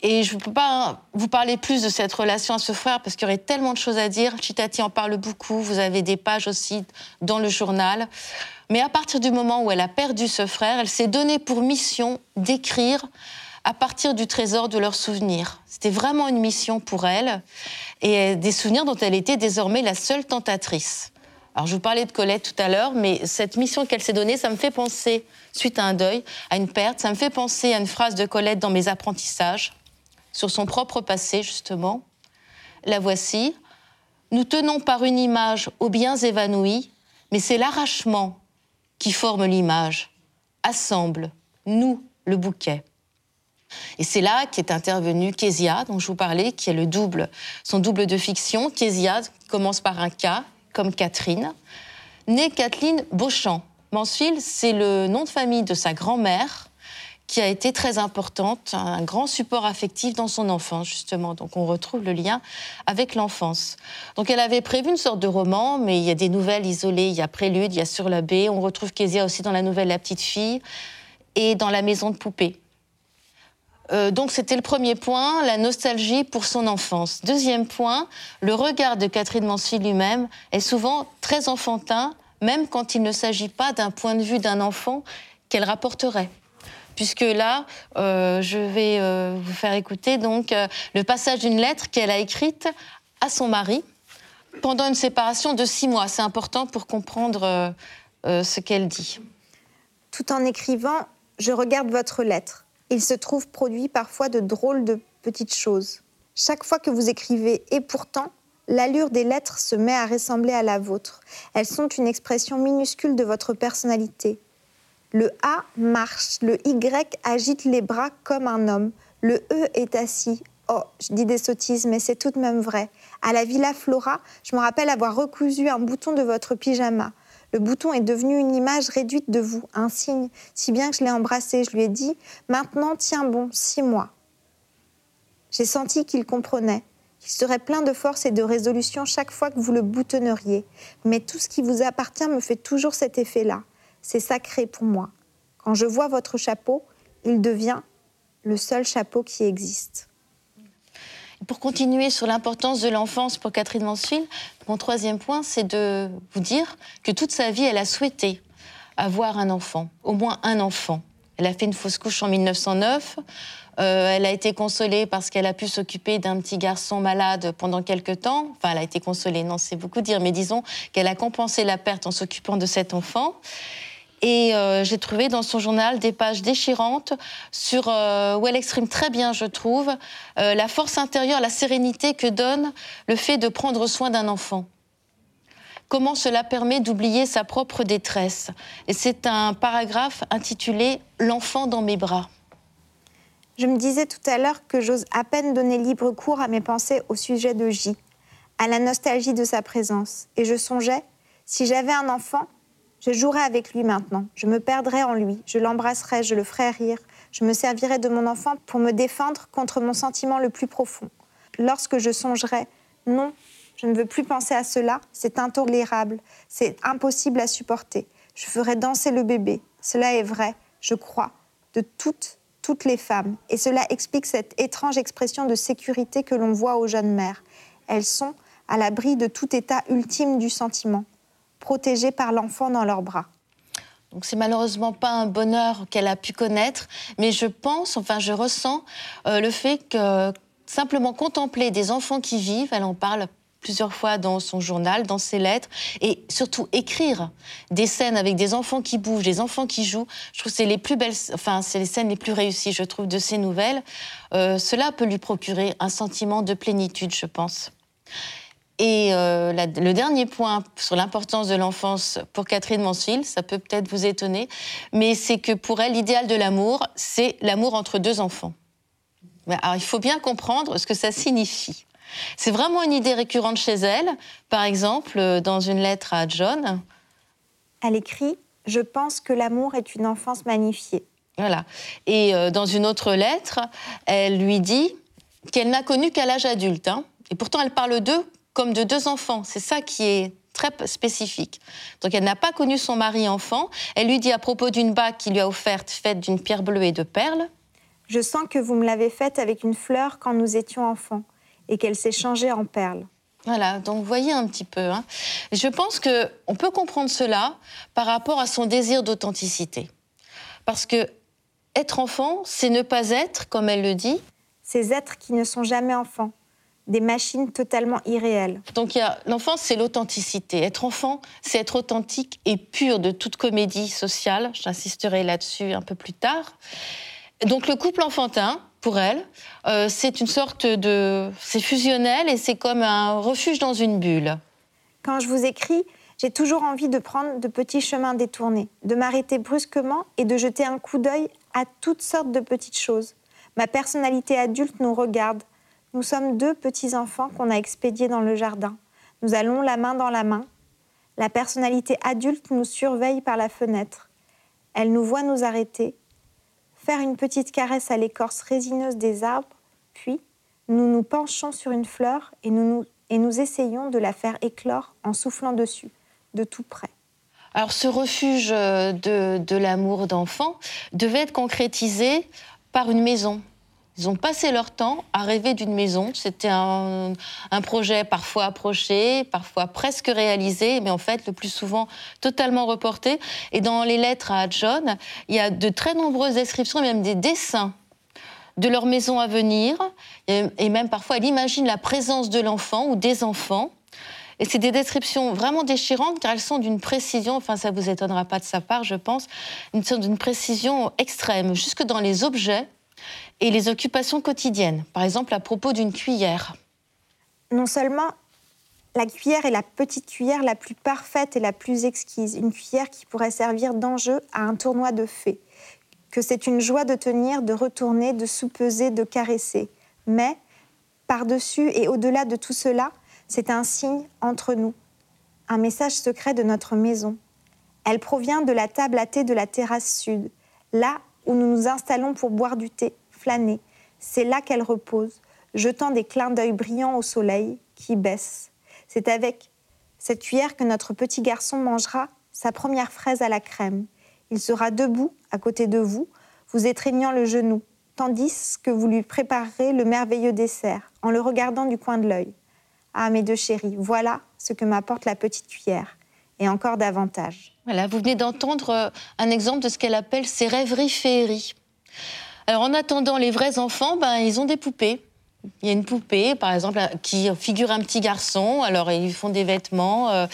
Et je ne peux pas vous parler plus de cette relation à ce frère parce qu'il y aurait tellement de choses à dire. Chitati en parle beaucoup, vous avez des pages aussi dans le journal. Mais à partir du moment où elle a perdu ce frère, elle s'est donnée pour mission d'écrire à partir du trésor de leurs souvenirs. C'était vraiment une mission pour elle et des souvenirs dont elle était désormais la seule tentatrice. Alors je vous parlais de Colette tout à l'heure, mais cette mission qu'elle s'est donnée, ça me fait penser, suite à un deuil, à une perte, ça me fait penser à une phrase de Colette dans mes apprentissages sur son propre passé, justement. La voici. Nous tenons par une image aux biens évanouis, mais c'est l'arrachement qui forme l'image, assemble, nous, le bouquet. Et c'est là qu'est intervenu Kezia, dont je vous parlais, qui est le double, son double de fiction. Kezia commence par un K, comme Catherine. Née Kathleen Beauchamp. Mansfield, c'est le nom de famille de sa grand-mère, qui a été très importante, un grand support affectif dans son enfance, justement. Donc on retrouve le lien avec l'enfance. Donc elle avait prévu une sorte de roman, mais il y a des nouvelles isolées. Il y a Prélude, il y a Sur la. On retrouve Kezia aussi dans la nouvelle La petite fille et dans La maison de poupée. Euh, donc c'était le premier point, la nostalgie pour son enfance. Deuxième point, le regard de Catherine Mansfield lui-même est souvent très enfantin, même quand il ne s'agit pas d'un point de vue d'un enfant qu'elle rapporterait puisque là, euh, je vais euh, vous faire écouter donc euh, le passage d'une lettre qu'elle a écrite à son mari pendant une séparation de six mois. C'est important pour comprendre ce qu'elle dit. Tout en écrivant, je regarde votre lettre. Il se trouve produit parfois de drôles de petites choses. Chaque fois que vous écrivez, et pourtant, l'allure des lettres se met à ressembler à la vôtre. Elles sont une expression minuscule de votre personnalité. Le A marche, le Y agite les bras comme un homme, le E est assis. Oh, je dis des sottises, mais c'est tout de même vrai. À la Villa Flora, je me rappelle avoir recousu un bouton de votre pyjama. Le bouton est devenu une image réduite de vous, un signe, si bien que je l'ai embrassé. Je lui ai dit Maintenant, tiens bon, six mois. J'ai senti qu'il comprenait, qu'il serait plein de force et de résolution chaque fois que vous le boutonneriez. Mais tout ce qui vous appartient me fait toujours cet effet-là. C'est sacré pour moi. Quand je vois votre chapeau, il devient le seul chapeau qui existe. Pour continuer sur l'importance de l'enfance pour Catherine Mansfield, mon troisième point, c'est de vous dire que toute sa vie, elle a souhaité avoir un enfant, au moins un enfant. Elle a fait une fausse couche en 1909. Euh, elle a été consolée parce qu'elle a pu s'occuper d'un petit garçon malade pendant quelques temps. Enfin, elle a été consolée, non, c'est beaucoup dire, mais disons qu'elle a compensé la perte en s'occupant de cet enfant. Et euh, j'ai trouvé dans son journal des pages déchirantes sur euh, où elle exprime très bien, je trouve, euh, la force intérieure, la sérénité que donne le fait de prendre soin d'un enfant. Comment cela permet d'oublier sa propre détresse. Et c'est un paragraphe intitulé L'enfant dans mes bras. Je me disais tout à l'heure que j'ose à peine donner libre cours à mes pensées au sujet de J, à la nostalgie de sa présence. Et je songeais, si j'avais un enfant, je jouerais avec lui maintenant, je me perdrais en lui, je l'embrasserais, je le ferais rire, je me servirais de mon enfant pour me défendre contre mon sentiment le plus profond. Lorsque je songerais, non, Je ne veux plus penser à cela, c'est intolérable, c'est impossible à supporter. Je ferai danser le bébé. Cela est vrai, je crois, de toutes, toutes les femmes. Et cela explique cette étrange expression de sécurité que l'on voit aux jeunes mères. Elles sont à l'abri de tout état ultime du sentiment, protégées par l'enfant dans leurs bras. Donc c'est malheureusement pas un bonheur qu'elle a pu connaître, mais je pense, enfin je ressens euh, le fait que simplement contempler des enfants qui vivent, elle en parle plusieurs fois dans son journal, dans ses lettres, et surtout écrire des scènes avec des enfants qui bougent, des enfants qui jouent. Je trouve que c'est les plus belles, enfin c'est les scènes les plus réussies, je trouve, de ces nouvelles. Euh, cela peut lui procurer un sentiment de plénitude, je pense. Et euh, la- le dernier point sur l'importance de l'enfance pour Catherine Mansfield, ça peut peut-être vous étonner, mais c'est que pour elle, l'idéal de l'amour, c'est l'amour entre deux enfants. Alors, il faut bien comprendre ce que ça signifie. C'est vraiment une idée récurrente chez elle. Par exemple, euh, dans une lettre à John, Elle écrit Je pense que l'amour est une enfance magnifiée. voilà. Et euh, dans une autre lettre, elle lui dit qu'elle n'a connu qu'à l'âge adulte. hein. Et pourtant, elle parle d'eux comme de deux enfants. C'est ça qui est très spécifique. Donc, elle n'a pas connu son mari enfant. Elle lui dit à propos d'une bague qu'il lui a offerte, faite d'une pierre bleue et de perles. Je sens que vous me l'avez faite avec une fleur quand nous étions enfants et qu'elle s'est changée en perles. Voilà, donc vous voyez un petit peu. hein. Je pense que on peut comprendre cela par rapport à son désir d'authenticité. Parce que être enfant, c'est ne pas être, comme elle le dit. Ces êtres qui ne sont jamais enfants, des machines totalement irréelles. Donc l'enfance, c'est l'authenticité. Être enfant, c'est être authentique et pur de toute comédie sociale. J'insisterai là-dessus un peu plus tard. Donc le couple enfantin, pour elle, euh, c'est une sorte de, c'est fusionnel et c'est comme un refuge dans une bulle. Quand je vous écris, j'ai toujours envie de prendre de petits chemins détournés, de m'arrêter brusquement et de jeter un coup d'œil à toutes sortes de petites choses. Ma personnalité adulte nous regarde. Nous sommes deux petits-enfants qu'on a expédiés dans le jardin. Nous allons la main dans la main. La personnalité adulte nous surveille par la fenêtre. Elle nous voit nous arrêter, faire une petite caresse à l'écorce résineuse des arbres, puis nous nous penchons sur une fleur et nous, et nous essayons de la faire éclore en soufflant dessus, de tout près. Alors ce refuge euh, de, de l'amour d'enfant devait être concrétisé par une maison. Ils ont passé leur temps à rêver d'une maison. C'était un, projet parfois approché, parfois presque réalisé, mais en fait le plus souvent totalement reporté. Et dans les lettres à John, il y a de très nombreuses descriptions, même des dessins de leur maison à venir. Et, même parfois, elle imagine la présence de l'enfant ou des enfants. Et c'est des descriptions vraiment déchirantes car elles sont d'une précision, enfin ça vous étonnera pas de sa part, je pense, d'une précision extrême, jusque dans les objets et les occupations quotidiennes. Par exemple, à propos d'une cuillère. Non seulement la cuillère est la petite cuillère la plus parfaite et la plus exquise, une cuillère qui pourrait servir d'enjeu à un tournoi de fées, que c'est une joie de tenir, de retourner, de soupeser, de caresser. Mais, par-dessus et au-delà de tout cela, c'est un signe entre nous, un message secret de notre maison. Elle provient de la table à thé de la terrasse sud, là où nous nous installons pour boire du thé, C'est là qu'elle repose, jetant des clins d'œil brillants au soleil qui baisse. C'est avec cette cuillère que notre petit garçon mangera sa première fraise à la crème. Il sera debout à côté de vous, vous étreignant le genou, tandis que vous lui préparerez le merveilleux dessert, en le regardant du coin de l'œil. Ah, mes deux chéris, voilà ce que m'apporte la petite cuillère, et encore davantage. Voilà, vous venez d'entendre euh, un exemple de ce qu'elle appelle ses rêveries féeries. Alors en attendant, les vrais enfants, ben, ils ont des poupées. Il y a une poupée, par exemple, qui figure un petit garçon. Alors ils font des vêtements, euh,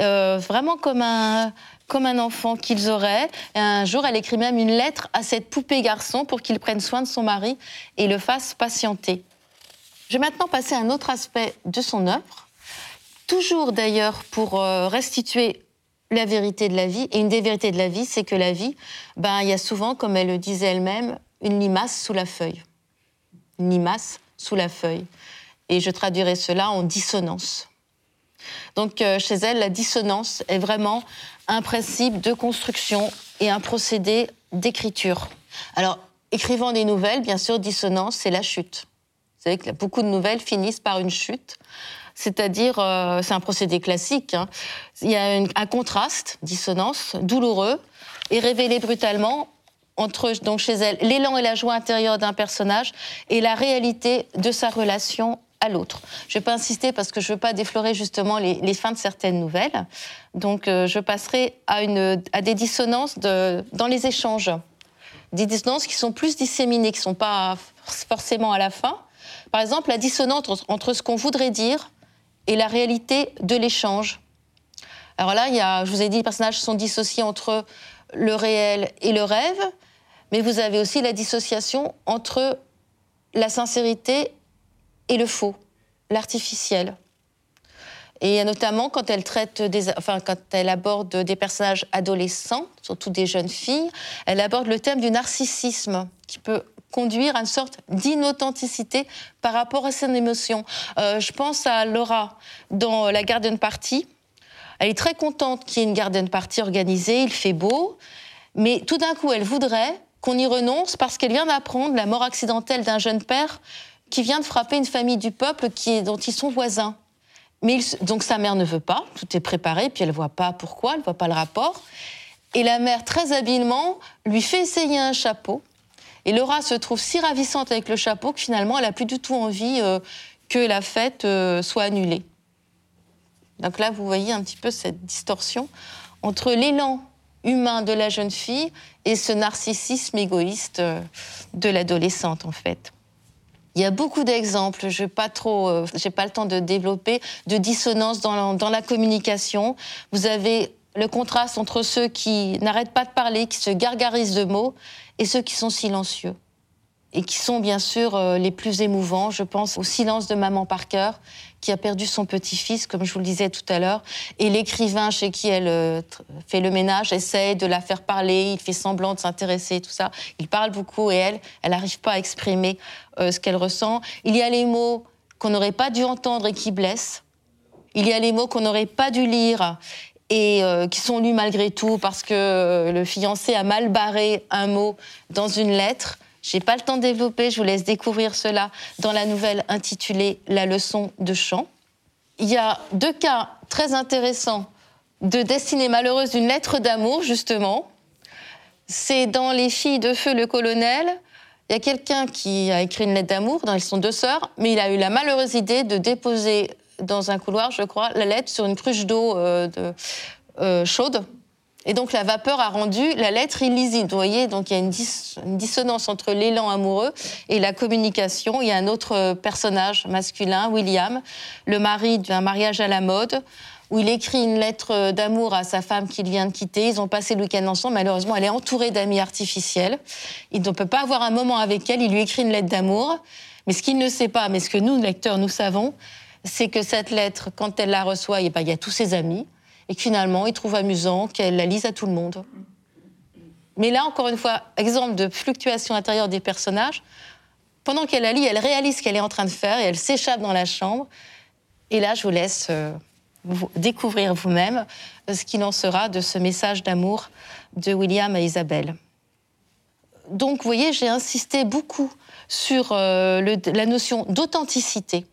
euh, vraiment comme un, comme un enfant qu'ils auraient. Un jour, elle écrit même une lettre à cette poupée garçon pour qu'il prenne soin de son mari et le fasse patienter. Je vais maintenant passer à un autre aspect de son œuvre, toujours d'ailleurs pour euh, restituer la vérité de la vie. Et une des vérités de la vie, c'est que la vie, ben, il y a souvent, comme elle le disait elle-même, une limace sous la feuille. Une limace sous la feuille. Et je traduirai cela en dissonance. Donc euh, chez elle, la dissonance est vraiment un principe de construction et un procédé d'écriture. Alors, écrivant des nouvelles, bien sûr, dissonance, c'est la chute. Vous savez que beaucoup de nouvelles finissent par une chute. c'est-à-dire, euh, c'est un procédé classique. hein. Il y a un contraste, dissonance, douloureux, et révélé brutalement entre donc chez elle l'élan et la joie intérieure d'un personnage et la réalité de sa relation à l'autre. Je ne vais pas insister parce que je ne veux pas déflorer justement les, fins de certaines nouvelles. Donc euh, je passerai à, une, à des dissonances dans les échanges. Des dissonances qui sont plus disséminées, qui ne sont pas forcément à la fin. Par exemple, la dissonance entre, ce qu'on voudrait dire et la réalité de l'échange. Alors là, je vous ai dit, les personnages sont dissociés entre le réel et le rêve, mais vous avez aussi la dissociation entre la sincérité et le faux, l'artificiel. Et notamment quand elle traite enfin quand elle aborde des personnages adolescents, surtout des jeunes filles, elle aborde le thème du narcissisme qui peut conduire à une sorte d'inauthenticité par rapport à ses émotions. Euh, je pense à Laura dans La Garden Party. Elle est très contente qu'il y ait une garden party organisée, il fait beau, mais tout d'un coup, elle voudrait qu'on y renonce parce qu'elle vient d'apprendre la mort accidentelle d'un jeune père qui vient de frapper une famille du peuple qui dont ils sont voisins. Mais donc sa mère ne veut pas, tout est préparé, puis elle voit pas pourquoi, elle voit pas le rapport. Et la mère, très habilement, lui fait essayer un chapeau. Et Laura se trouve si ravissante avec le chapeau que finalement, elle a plus du tout envie euh, que la fête euh, soit annulée. Donc là, vous voyez un petit peu cette distorsion entre l'élan humain de la jeune fille et ce narcissisme égoïste euh, de l'adolescente, en fait. Il y a beaucoup d'exemples, je n'ai euh, pas le temps de développer, de dissonance dans la, dans la communication. Vous avez le contraste entre ceux qui n'arrêtent pas de parler, qui se gargarisent de mots, et ceux qui sont silencieux et qui sont bien sûr euh, les plus émouvants. Je pense au silence de maman Parker, qui a perdu son petit-fils, comme je vous le disais tout à l'heure, et l'écrivain chez qui elle euh, fait le ménage essaye de la faire parler, il fait semblant de s'intéresser, tout ça. Il parle beaucoup et elle, elle n'arrive pas à exprimer euh, ce qu'elle ressent. Il y a les mots qu'on n'aurait pas dû entendre et qui blessent. Il y a les mots qu'on n'aurait pas dû lire et euh, qui sont lus malgré tout parce que le fiancé a mal barré un mot dans une lettre. J'ai pas le temps de développer, je vous laisse découvrir cela dans la nouvelle intitulée La leçon de chant. Il y a deux cas très intéressants de destinée malheureuse d'une lettre d'amour, justement. C'est dans Les filles de feu, le colonel. Il y a quelqu'un qui a écrit une lettre d'amour, elles sont deux sœurs, mais il a eu la malheureuse idée de déposer dans un couloir, je crois, la lettre sur une cruche d'eau euh, euh, chaude. Et donc la vapeur a rendu la lettre illisible. Vous voyez, donc il y a une, une dissonance entre l'élan amoureux et la communication. Il y a un autre euh, personnage masculin, William, le mari d'un mariage à la mode, où il écrit une lettre euh, d'amour à sa femme qu'il vient de quitter. Ils ont passé le week-end ensemble. Malheureusement, elle est entourée d'amis artificiels. Il ne peut pas avoir un moment avec elle. Il lui écrit une lettre d'amour. Mais ce qu'il ne sait pas, mais ce que nous, lecteurs, nous savons, c'est que cette lettre, quand elle la reçoit, eh ben, il y a tous ses amis. Et que finalement, il trouve amusant qu'elle la lise à tout le monde. Mais là, encore une fois, exemple de fluctuation intérieure des personnages. Pendant qu'elle la lit, elle réalise ce qu'elle est en train de faire et elle s'échappe dans la chambre. Et là, je vous laisse euh, découvrir vous-même euh, ce qu'il en sera de ce message d'amour de William à Isabelle. Donc, vous voyez, j'ai insisté beaucoup sur euh, la notion d'authenticité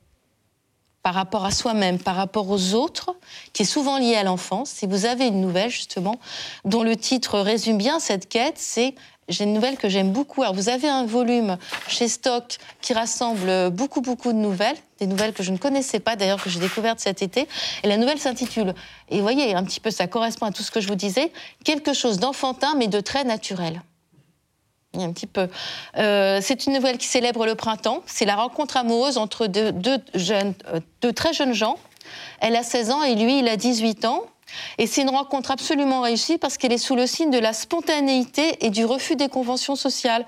par rapport à soi-même, par rapport aux autres, qui est souvent liée à l'enfance. Si vous avez une nouvelle, justement, dont le titre résume bien cette quête, c'est j'ai une nouvelle que j'aime beaucoup. Alors, vous avez un volume chez Stock qui rassemble beaucoup, beaucoup de nouvelles, des nouvelles que je ne connaissais pas, d'ailleurs, que j'ai découvertes cet été. Et la nouvelle s'intitule, et vous voyez, un petit peu, ça correspond à tout ce que je vous disais, quelque chose d'enfantin, mais de très naturel. Euh, c'est une nouvelle qui célèbre le printemps. C'est la rencontre amoureuse entre deux, euh, très jeunes gens. Elle a 16 ans et lui, il a 18 ans. Et c'est une rencontre absolument réussie parce qu'elle est sous le signe de la spontanéité et du refus des conventions sociales.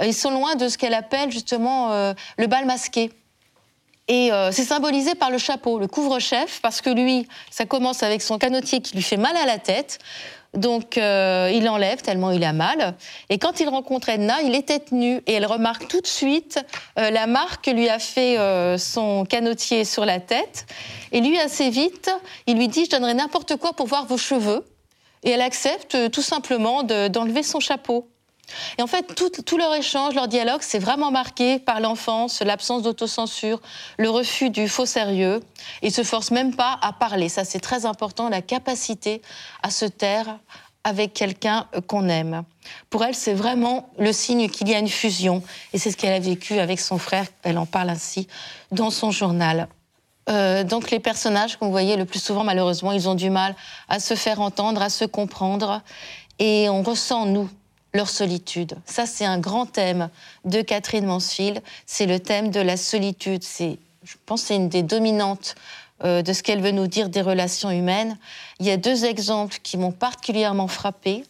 Euh, Ils sont loin de ce qu'elle appelle justement le bal masqué. Et c'est symbolisé par le chapeau, le couvre-chef, parce que lui, ça commence avec son canotier qui lui fait mal à la tête. Donc euh, il l'enlève tellement il a mal. Et quand il rencontre Edna, il est tête nue et elle remarque tout de suite euh, la marque que lui a fait euh, son canotier sur la tête. Et lui, assez vite, il lui dit Je donnerai n'importe quoi pour voir vos cheveux. Et elle accepte tout simplement de- d'enlever son chapeau. Et en fait, tout, leur échange, leur dialogue, c'est vraiment marqué par l'enfance, l'absence d'autocensure, le refus du faux sérieux. Ils se forcent même pas à parler. Ça, c'est très important, la capacité à se taire avec quelqu'un qu'on aime. Pour elle, c'est vraiment le signe qu'il y a une fusion. Et c'est ce qu'elle a vécu avec son frère. Elle en parle ainsi dans son journal. Euh, donc les personnages, vous voyez, le plus souvent, malheureusement, ils ont du mal à se faire entendre, à se comprendre. Et on ressent, nous, leur solitude. Ça, c'est un grand thème de Catherine Mansfield. C'est le thème de la solitude. C'est, je pense, c'est une des dominantes euh, de ce qu'elle veut nous dire des relations humaines. Il y a deux exemples qui m'ont particulièrement frappée.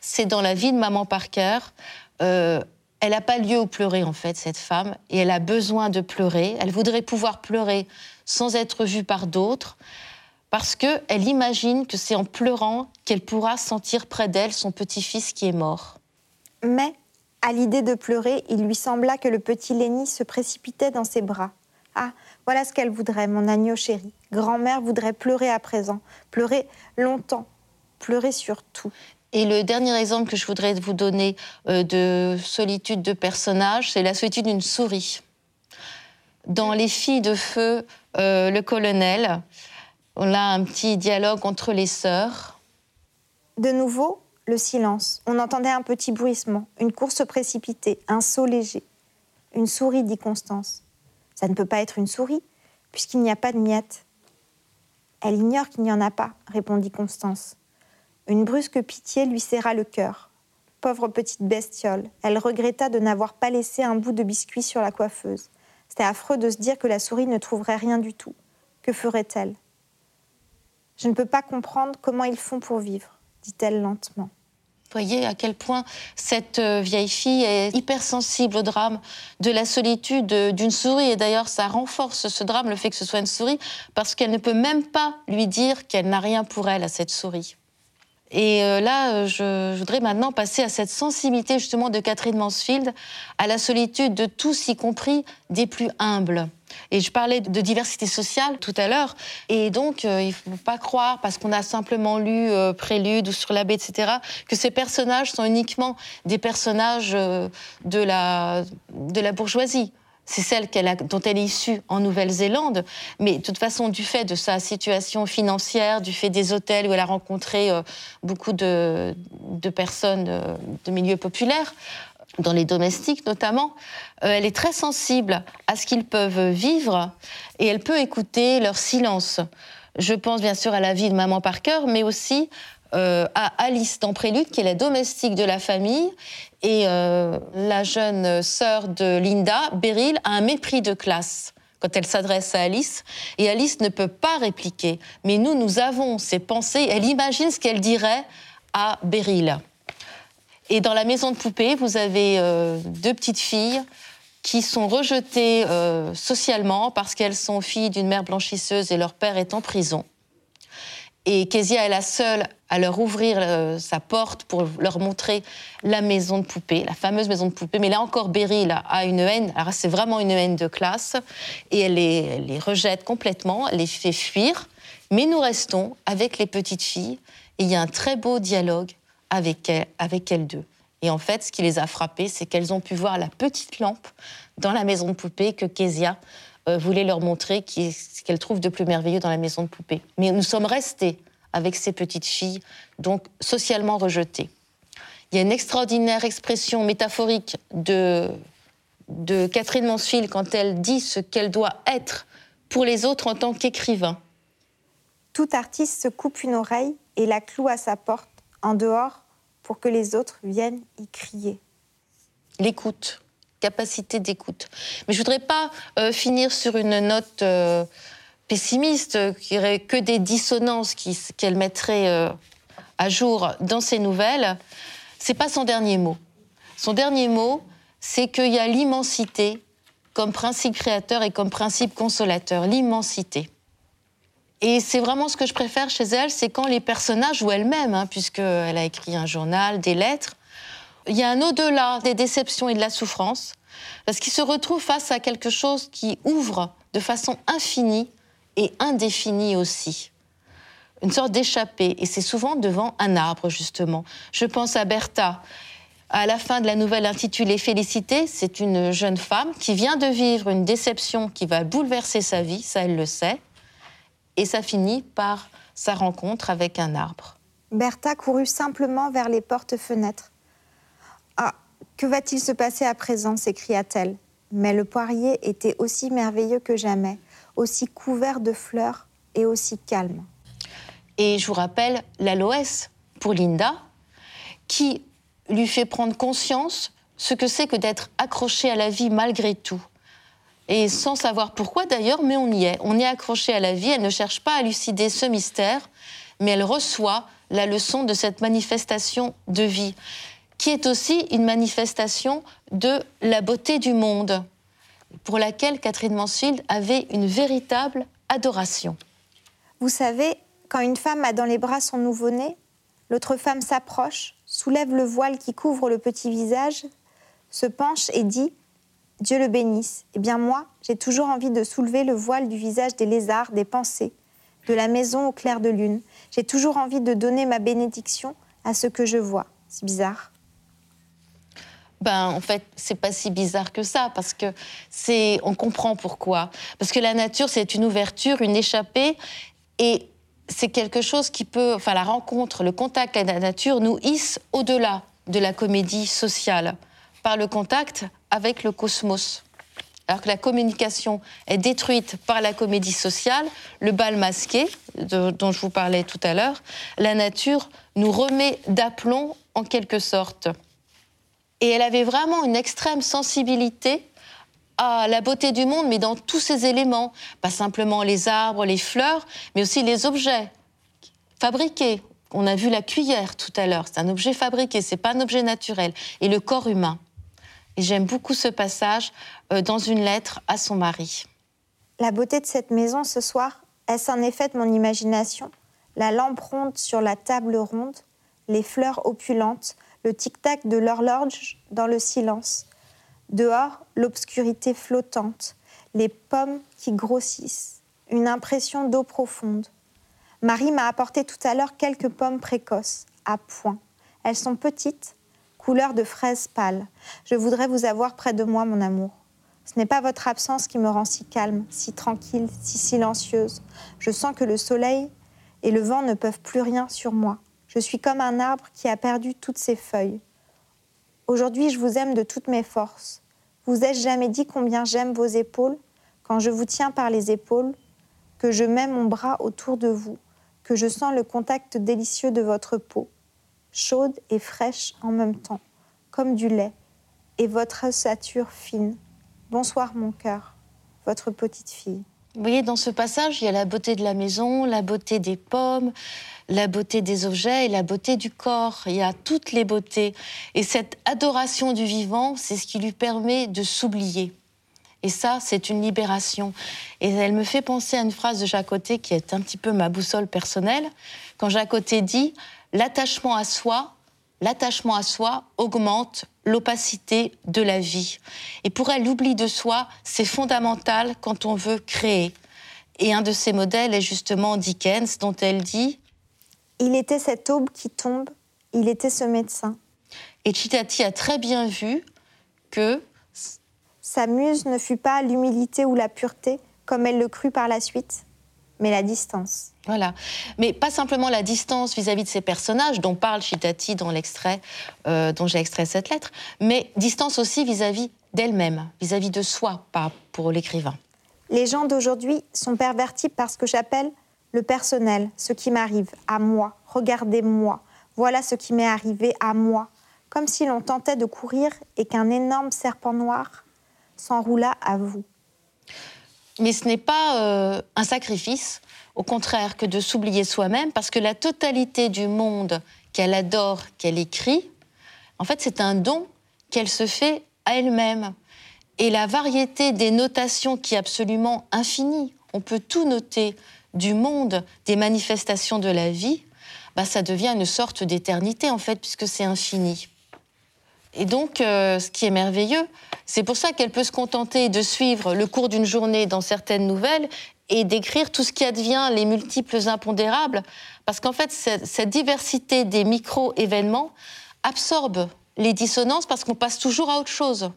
C'est dans la vie de Maman Parker. Euh, elle n'a pas lieu où pleurer, en fait, cette femme, et elle a besoin de pleurer. Elle voudrait pouvoir pleurer sans être vue par d'autres, parce qu'elle imagine que c'est en pleurant qu'elle pourra sentir près d'elle son petit-fils qui est mort. Mais, à l'idée de pleurer, il lui sembla que le petit Lenny se précipitait dans ses bras. Ah, voilà ce qu'elle voudrait, mon agneau chéri. Grand-mère voudrait pleurer à présent, pleurer longtemps, pleurer sur tout. Et le dernier exemple que je voudrais vous donner euh, de solitude de personnage, c'est la solitude d'une souris. Dans Les filles de feu, euh, le colonel, on a un petit dialogue entre les sœurs. De nouveau, le silence. On entendait un petit bruissement, une course précipitée, un saut léger. Une souris, dit Constance. Ça ne peut pas être une souris, puisqu'il n'y a pas de miettes. Elle ignore qu'il n'y en a pas, répondit Constance. Une brusque pitié lui serra le cœur. Pauvre petite bestiole, elle regretta de n'avoir pas laissé un bout de biscuit sur la coiffeuse. C'était affreux de se dire que la souris ne trouverait rien du tout. Que ferait-elle? Je ne peux pas comprendre comment ils font pour vivre, dit-elle lentement. Voyez à quel point cette euh, vieille fille est hypersensible au drame de la solitude euh, d'une souris. Et d'ailleurs, ça renforce ce drame, le fait que ce soit une souris, parce qu'elle ne peut même pas lui dire qu'elle n'a rien pour elle à cette souris. Et euh, là, je, je, voudrais maintenant passer à cette sensibilité justement de Catherine Mansfield, à la solitude de tous, y compris des plus humbles. Et je parlais de diversité sociale tout à l'heure. Et donc, euh, il ne faut pas croire, parce qu'on a simplement lu euh, Prélude ou Sur l'abbé, etc., que ces personnages sont uniquement des personnages euh, de, la, de la bourgeoisie. C'est celle dont elle est issue en Nouvelle-Zélande. Mais de toute façon, du fait de sa situation financière, du fait des hôtels où elle a rencontré euh, beaucoup de, personnes euh, de milieux populaires, dans les domestiques notamment, euh, elle est très sensible à ce qu'ils peuvent vivre et elle peut écouter leur silence. Je pense bien sûr à la vie de Maman Parker, mais aussi à Alice dans Prélude, qui est la domestique de la famille. Et euh, la jeune sœur de Linda, Beryl, a un mépris de classe quand elle s'adresse à Alice. Et Alice ne peut pas répliquer. Mais nous, nous avons ses pensées. Elle imagine ce qu'elle dirait à Beryl. Et dans la maison de poupée, vous avez euh, deux petites filles qui sont rejetées euh, socialement parce qu'elles sont filles d'une mère blanchisseuse et leur père est en prison. Et Kezia est la seule à leur ouvrir euh, sa porte pour leur montrer la maison de poupée, la fameuse maison de poupée. Mais là encore, Beryl a une haine, alors c'est vraiment une haine de classe, et elle les, rejette complètement, elle les fait fuir. Mais nous restons avec les petites filles, et il y a un très beau dialogue avec elles, deux. Et en fait, ce qui les a frappées, c'est qu'elles ont pu voir la petite lampe dans la maison de poupée que Kezia voulait leur montrer, ce qu'elle trouve de plus merveilleux dans la maison de poupée. Mais nous sommes restés avec ces petites filles, donc socialement rejetées. Il y a une extraordinaire expression métaphorique de, de Catherine Mansfield quand elle dit ce qu'elle doit être pour les autres en tant qu'écrivain. Tout artiste se coupe une oreille et la cloue à sa porte, en dehors, pour que les autres viennent y crier. L'écoute, capacité d'écoute. Mais je voudrais pas euh, finir sur une note euh, pessimiste, qui aurait que des dissonances qu'elle mettrait euh, à jour dans ses nouvelles. C'est pas son dernier mot. Son dernier mot, c'est qu'il y a l'immensité comme principe créateur et comme principe consolateur. L'immensité. Et c'est vraiment ce que je préfère chez elle, c'est quand les personnages, ou elle-même, hein, puisqu'elle a écrit un journal, des lettres, il y a un au-delà des déceptions et de la souffrance, parce qu'il se retrouve face à quelque chose qui ouvre de façon infinie et indéfinie aussi. Une sorte d'échappée, et c'est souvent devant un arbre, justement. Je pense à Bertha. à la fin de la nouvelle intitulée Félicité, c'est une jeune femme qui vient de vivre une déception qui va bouleverser sa vie, ça elle le sait, et ça finit par sa rencontre avec un arbre. Bertha courut simplement vers les portes-fenêtres. Que va-t-il se passer à présent s'écria-t-elle. Mais le poirier était aussi merveilleux que jamais, aussi couvert de fleurs et aussi calme. Et je vous rappelle l'aloès pour Linda, qui lui fait prendre conscience ce que c'est que d'être accroché à la vie malgré tout. Et sans savoir pourquoi d'ailleurs, mais on y est. On est accroché à la vie, elle ne cherche pas à lucider ce mystère, mais elle reçoit la leçon de cette manifestation de vie, qui est aussi une manifestation de la beauté du monde, pour laquelle Catherine Mansfield avait une véritable adoration. Vous savez, quand une femme a dans les bras son nouveau-né, l'autre femme s'approche, soulève le voile qui couvre le petit visage, se penche et dit Dieu le bénisse. Eh bien moi, j'ai toujours envie de soulever le voile du visage des lézards, des pensées, de la maison au clair de lune. J'ai toujours envie de donner ma bénédiction à ce que je vois. C'est bizarre. Ben, en fait, c'est pas si bizarre que ça, parce que c'est, on comprend pourquoi. Parce que la nature, c'est une ouverture, une échappée, et c'est quelque chose qui peut, enfin, la rencontre, le contact avec la nature nous hisse au-delà de la comédie sociale, par le contact avec le cosmos. Alors que la communication est détruite par la comédie sociale, le bal masqué, dont je vous parlais tout à l'heure, la nature nous remet d'aplomb en quelque sorte. Et elle avait vraiment une extrême sensibilité à la beauté du monde, mais dans tous ses éléments. Pas simplement les arbres, les fleurs, mais aussi les objets fabriqués. On a vu la cuillère tout à l'heure, c'est un objet fabriqué, c'est pas un objet naturel. Et le corps humain. Et j'aime beaucoup ce passage euh, dans une lettre à son mari. La beauté de cette maison ce soir, est-ce un effet de mon imagination? La lampe ronde sur la table ronde, les fleurs opulentes, le tic-tac de l'horloge dans le silence. Dehors, l'obscurité flottante, les pommes qui grossissent, une impression d'eau profonde. Marie m'a apporté tout à l'heure quelques pommes précoces, à point. Elles sont petites, couleur de fraise pâle. Je voudrais vous avoir près de moi, mon amour. Ce n'est pas votre absence qui me rend si calme, si tranquille, si silencieuse. Je sens que le soleil et le vent ne peuvent plus rien sur moi. Je suis comme un arbre qui a perdu toutes ses feuilles. Aujourd'hui, je vous aime de toutes mes forces. Vous ai-je jamais dit combien j'aime vos épaules? Quand je vous tiens par les épaules, que je mets mon bras autour de vous, que je sens le contact délicieux de votre peau, chaude et fraîche en même temps, comme du lait, et votre ossature fine. Bonsoir mon cœur, votre petite fille. Vous voyez, dans ce passage, il y a la beauté de la maison, la beauté des pommes, la beauté des objets et la beauté du corps. Il y a toutes les beautés. Et cette adoration du vivant, c'est ce qui lui permet de s'oublier. Et ça, c'est une libération. Et elle me fait penser à une phrase de Jacoté qui est un petit peu ma boussole personnelle. Quand Jacoté dit L'attachement à soi, l'attachement à soi augmente l'opacité de la vie. Et pour elle, l'oubli de soi, c'est fondamental quand on veut créer. Et un de ces modèles est justement Dickens, dont elle dit il était cette aube qui tombe, il était ce médecin. Et Chitati a très bien vu que sa muse ne fut pas l'humilité ou la pureté, comme elle le crut par la suite, mais la distance. Voilà. Mais pas simplement la distance vis-à-vis de ces personnages dont parle Chitati dans l'extrait euh, dont j'ai extrait cette lettre, mais distance aussi vis-à-vis d'elle-même, vis-à-vis de soi, pas pour l'écrivain. Les gens d'aujourd'hui sont pervertis par ce que j'appelle le personnel, ce qui m'arrive, à moi, regardez-moi, voilà ce qui m'est arrivé à moi, comme si l'on tentait de courir et qu'un énorme serpent noir s'enroula à vous. Mais ce n'est pas euh, un sacrifice, au contraire, que de s'oublier soi-même, parce que la totalité du monde qu'elle adore, qu'elle écrit, en fait, c'est un don qu'elle se fait à elle-même. Et la variété des notations qui est absolument infinie, on peut tout noter, du monde des manifestations de la vie, bah, ça devient une sorte d'éternité en fait, puisque c'est infini. Et donc, euh, ce qui est merveilleux, c'est pour ça qu'elle peut se contenter de suivre le cours d'une journée dans certaines nouvelles et d'écrire tout ce qui advient, les multiples impondérables, parce qu'en fait, cette, cette diversité des micro-événements absorbe les dissonances parce qu'on passe toujours à autre chose.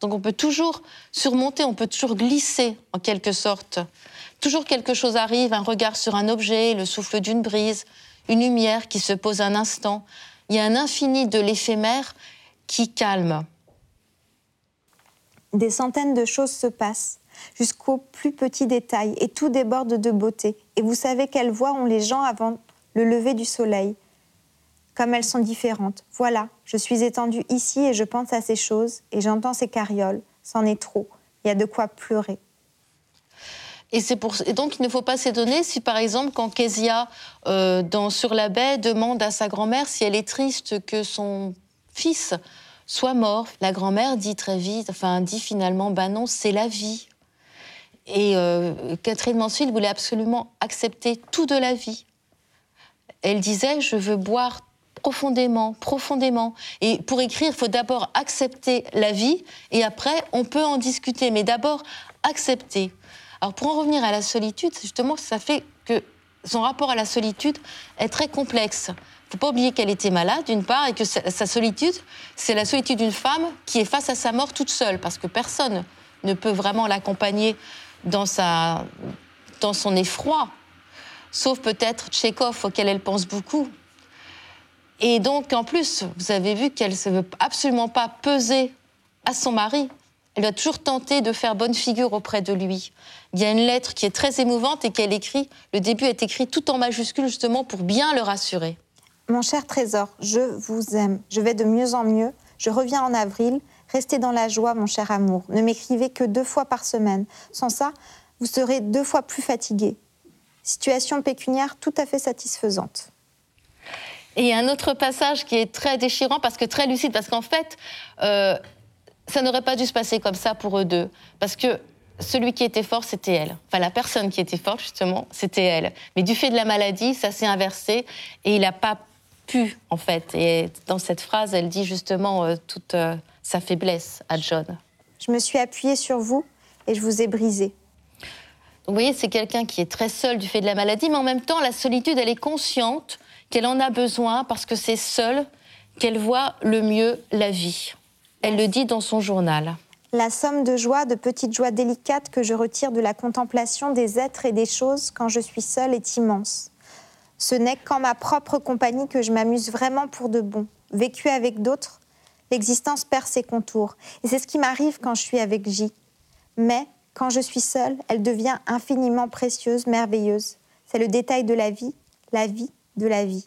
Donc on peut toujours surmonter, on peut toujours glisser en quelque sorte. Toujours quelque chose arrive, un regard sur un objet, le souffle d'une brise, une lumière qui se pose un instant. Il y a un infini de l'éphémère qui calme. Des centaines de choses se passent, jusqu'aux plus petits détails, et tout déborde de beauté. Et vous savez quelles voix ont les gens avant le lever du soleil Comme elles sont différentes. Voilà, je suis étendue ici et je pense à ces choses, et j'entends ces carrioles. C'en est trop. Il y a de quoi pleurer. Et, c'est pour... et donc, il ne faut pas s'étonner si, par exemple, quand Kezia, euh, dans Sur la baie, demande à sa grand-mère si elle est triste que son fils soit mort, la grand-mère dit très vite, enfin, dit finalement, ben non, c'est la vie. Et euh, Catherine Mansfield voulait absolument accepter tout de la vie. Elle disait, je veux boire profondément, profondément. Et pour écrire, il faut d'abord accepter la vie, et après, on peut en discuter. Mais d'abord, accepter. Alors pour en revenir à la solitude, justement, ça fait que son rapport à la solitude est très complexe. Ne faut pas oublier qu'elle était malade, d'une part, et que sa solitude, c'est la solitude d'une femme qui est face à sa mort toute seule, parce que personne ne peut vraiment l'accompagner dans, sa, dans son effroi, sauf peut-être Tchékov, auquel elle pense beaucoup. Et donc, en plus, vous avez vu qu'elle ne veut absolument pas peser à son mari. Elle doit toujours tenter de faire bonne figure auprès de lui. Il y a une lettre qui est très émouvante et qu'elle écrit. Le début est écrit tout en majuscule, justement, pour bien le rassurer. Mon cher trésor, je vous aime. Je vais de mieux en mieux. Je reviens en avril. Restez dans la joie, mon cher amour. Ne m'écrivez que deux fois par semaine. Sans ça, vous serez deux fois plus fatigué. Situation pécuniaire tout à fait satisfaisante. Et un autre passage qui est très déchirant, parce que très lucide, parce qu'en fait, euh, ça n'aurait pas dû se passer comme ça pour eux deux. Parce que celui qui était fort, c'était elle. Enfin, la personne qui était forte, justement, c'était elle. Mais du fait de la maladie, ça s'est inversé et il n'a pas pu, en fait. Et dans cette phrase, elle dit justement euh, toute euh, sa faiblesse à John. Je me suis appuyée sur vous et je vous ai brisé. Vous voyez, c'est quelqu'un qui est très seul du fait de la maladie, mais en même temps, la solitude, elle est consciente qu'elle en a besoin parce que c'est seule qu'elle voit le mieux la vie. Elle le dit dans son journal. La somme de joie, de petites joies délicates que je retire de la contemplation des êtres et des choses quand je suis seule est immense. Ce n'est qu'en ma propre compagnie que je m'amuse vraiment pour de bon. Vécu avec d'autres, l'existence perd ses contours. Et c'est ce qui m'arrive quand je suis avec J. Mais quand je suis seule, elle devient infiniment précieuse, merveilleuse. C'est le détail de la vie, la vie de la vie.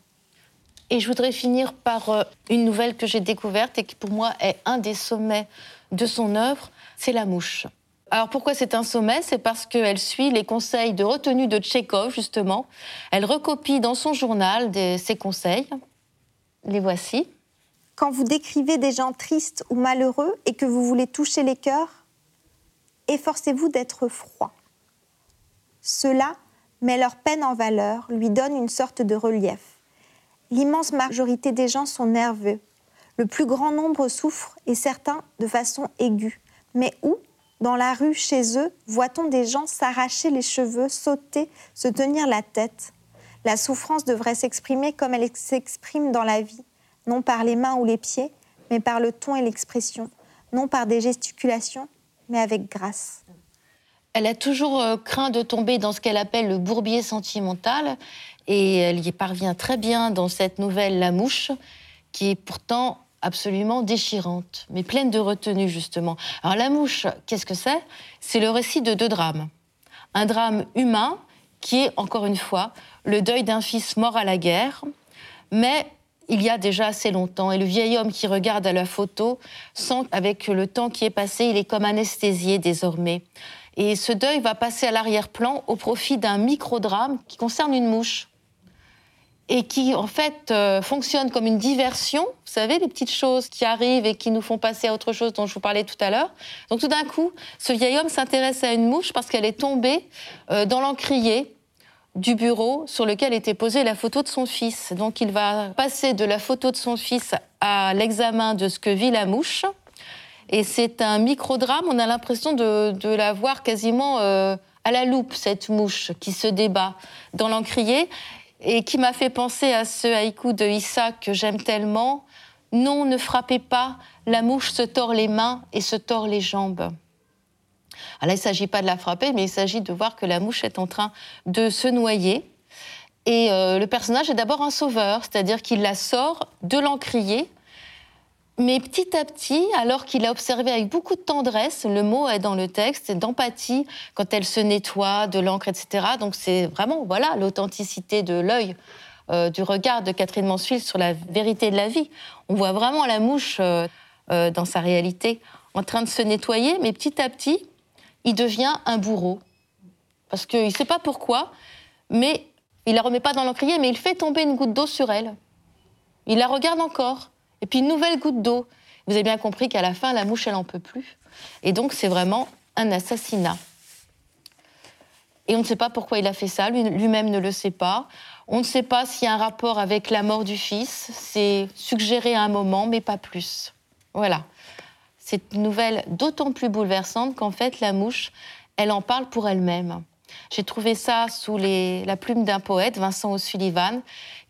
Et je voudrais finir par euh, une nouvelle que j'ai découverte et qui pour moi est un des sommets de son œuvre, c'est La Mouche. Alors pourquoi c'est un sommet? C'est parce qu'elle suit les conseils de retenue de Tchékov, justement. Elle recopie dans son journal ses conseils. Les voici. Quand vous décrivez des gens tristes ou malheureux et que vous voulez toucher les cœurs, efforcez-vous d'être froid. Cela met leur peine en valeur, lui donne une sorte de relief. L'immense majorité des gens sont nerveux. Le plus grand nombre souffre et certains de façon aiguë. Mais où Dans la rue, chez eux, voit-on des gens s'arracher les cheveux, sauter, se tenir la tête? La souffrance devrait s'exprimer comme elle s'exprime dans la vie, non par les mains ou les pieds, mais par le ton et l'expression, non par des gesticulations, mais avec grâce. Elle a toujours euh, craint de tomber dans ce qu'elle appelle le bourbier sentimental, et elle y parvient très bien dans cette nouvelle La Mouche, qui est pourtant absolument déchirante, mais pleine de retenue justement. Alors La Mouche, qu'est-ce que c'est? C'est le récit de deux drames. Un drame humain qui est, encore une fois, le deuil d'un fils mort à la guerre, mais il y a déjà assez longtemps. Et le vieil homme qui regarde à la photo sent qu'avec le temps qui est passé, il est comme anesthésié désormais. Et ce deuil va passer à l'arrière-plan au profit d'un microdrame qui concerne une mouche et qui en fait euh, fonctionne comme une diversion. Vous savez, les petites choses qui arrivent et qui nous font passer à autre chose dont je vous parlais tout à l'heure. Donc tout d'un coup, ce vieil homme s'intéresse à une mouche parce qu'elle est tombée euh, dans l'encrier du bureau sur lequel était posée la photo de son fils. Donc il va passer de la photo de son fils à l'examen de ce que vit la mouche. Et c'est un microdrame, on a l'impression de, la voir quasiment euh, à la loupe, cette mouche qui se débat dans l'encrier et qui m'a fait penser à ce haïku de Issa que j'aime tellement. Non, ne frappez pas, la mouche se tord les mains et se tord les jambes. Alors là, il ne s'agit pas de la frapper, mais il s'agit de voir que la mouche est en train de se noyer. Et euh, le personnage est d'abord un sauveur, c'est-à-dire qu'il la sort de l'encrier. Mais petit à petit, alors qu'il a observé avec beaucoup de tendresse, le mot est dans le texte, d'empathie, quand elle se nettoie de l'encre, etc. Donc c'est vraiment voilà l'authenticité de l'œil, euh, du regard de Catherine Mansfield sur la vérité de la vie. On voit vraiment la mouche euh, euh, dans sa réalité en train de se nettoyer, mais petit à petit, il devient un bourreau. Parce qu'il ne sait pas pourquoi, mais il la remet pas dans l'encrier, mais il fait tomber une goutte d'eau sur elle. Il la regarde encore. Et puis une nouvelle goutte d'eau. Vous avez bien compris qu'à la fin, la mouche, elle n'en peut plus. Et donc, c'est vraiment un assassinat. Et on ne sait pas pourquoi il a fait ça, lui-même ne le sait pas. On ne sait pas s'il y a un rapport avec la mort du fils. C'est suggéré à un moment, mais pas plus. Voilà. C'est une nouvelle d'autant plus bouleversante qu'en fait, la mouche, elle en parle pour elle-même. J'ai trouvé ça sous la plume d'un poète, Vincent O'Sullivan,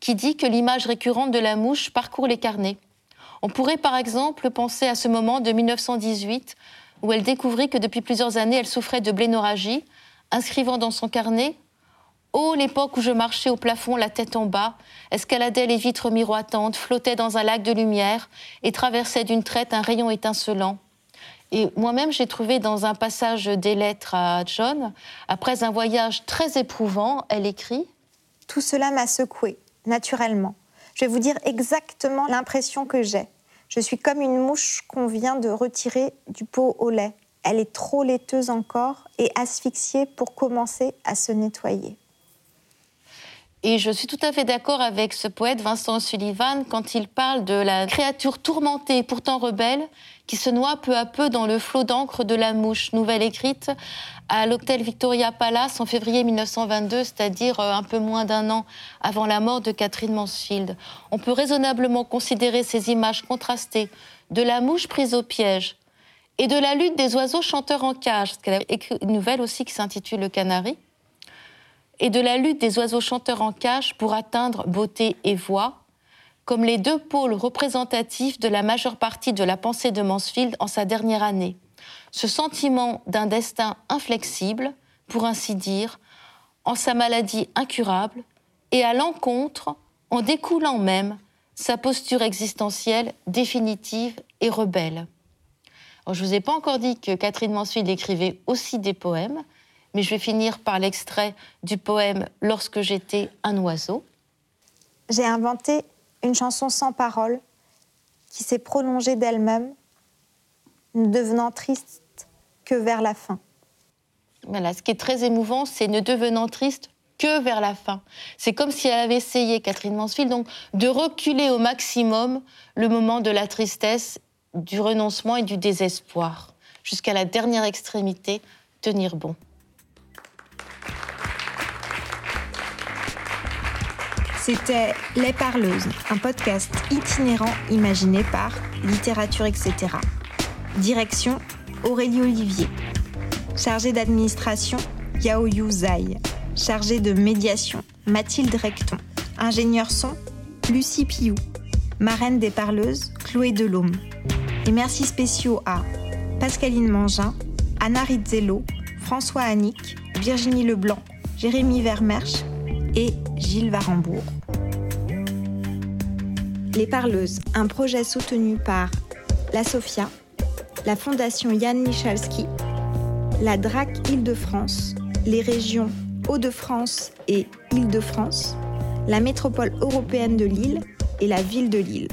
qui dit que l'image récurrente de la mouche parcourt les carnets. On pourrait par exemple penser à ce moment de 1918 où elle découvrit que depuis plusieurs années elle souffrait de blénorragie, inscrivant dans son carnet Oh, l'époque où je marchais au plafond la tête en bas, escaladais les vitres miroitantes, flottais dans un lac de lumière et traversais d'une traite un rayon étincelant. Et moi-même, j'ai trouvé dans un passage des lettres à John, après un voyage très éprouvant, elle écrit Tout cela m'a secoué, naturellement. Je vais vous dire exactement l'impression que j'ai. Je suis comme une mouche qu'on vient de retirer du pot au lait. Elle est trop laiteuse encore et asphyxiée pour commencer à se nettoyer. Et je suis tout à fait d'accord avec ce poète Vincent Sullivan quand il parle de la créature tourmentée, pourtant rebelle, qui se noie peu à peu dans le flot d'encre de la mouche, nouvelle écrite à l'hôtel Victoria Palace en février 1922, c'est-à-dire euh, un peu moins d'un an avant la mort de Catherine Mansfield. On peut raisonnablement considérer ces images contrastées de la mouche prise au piège et de la lutte des oiseaux chanteurs en cage, qu'elle a écrit une nouvelle aussi qui s'intitule Le Canari et de la lutte des oiseaux chanteurs en cage pour atteindre beauté et voix, comme les deux pôles représentatifs de la majeure partie de la pensée de Mansfield en sa dernière année. Ce sentiment d'un destin inflexible, pour ainsi dire, en sa maladie incurable, et à l'encontre, en découlant même, sa posture existentielle définitive et rebelle. je ne vous ai pas encore dit que Catherine Mansfield écrivait aussi des poèmes, mais je vais finir par l'extrait du poème Lorsque j'étais un oiseau. J'ai inventé une chanson sans paroles qui s'est prolongée d'elle-même, ne devenant triste que vers la fin. Voilà, ce qui est très émouvant, c'est ne devenant triste que vers la fin. C'est comme si elle avait essayé, Catherine Mansfield, donc de reculer au maximum le moment de la tristesse, du renoncement et du désespoir, jusqu'à la dernière extrémité, tenir bon. C'était Les Parleuses, un podcast itinérant imaginé par Littérature, etc. Direction Aurélie Olivier. Chargée d'administration, Yao Yu Zai. Chargée de médiation, Mathilde Recton. Ingénieur son, Lucie Piou. Marraine des Parleuses, Chloé Delhomme. Et merci spéciaux à Pascaline Mangin, Anna Rizzello, François Annick, Virginie Leblanc, Jérémy Vermersch et Gilles Varembourg. Les Parleuses, un projet soutenu par la SOFIA, la Fondation Yann Michalski, la DRAC Île-de-France, les régions Hauts-de-France et Île-de-France, la métropole européenne de Lille et la ville de Lille.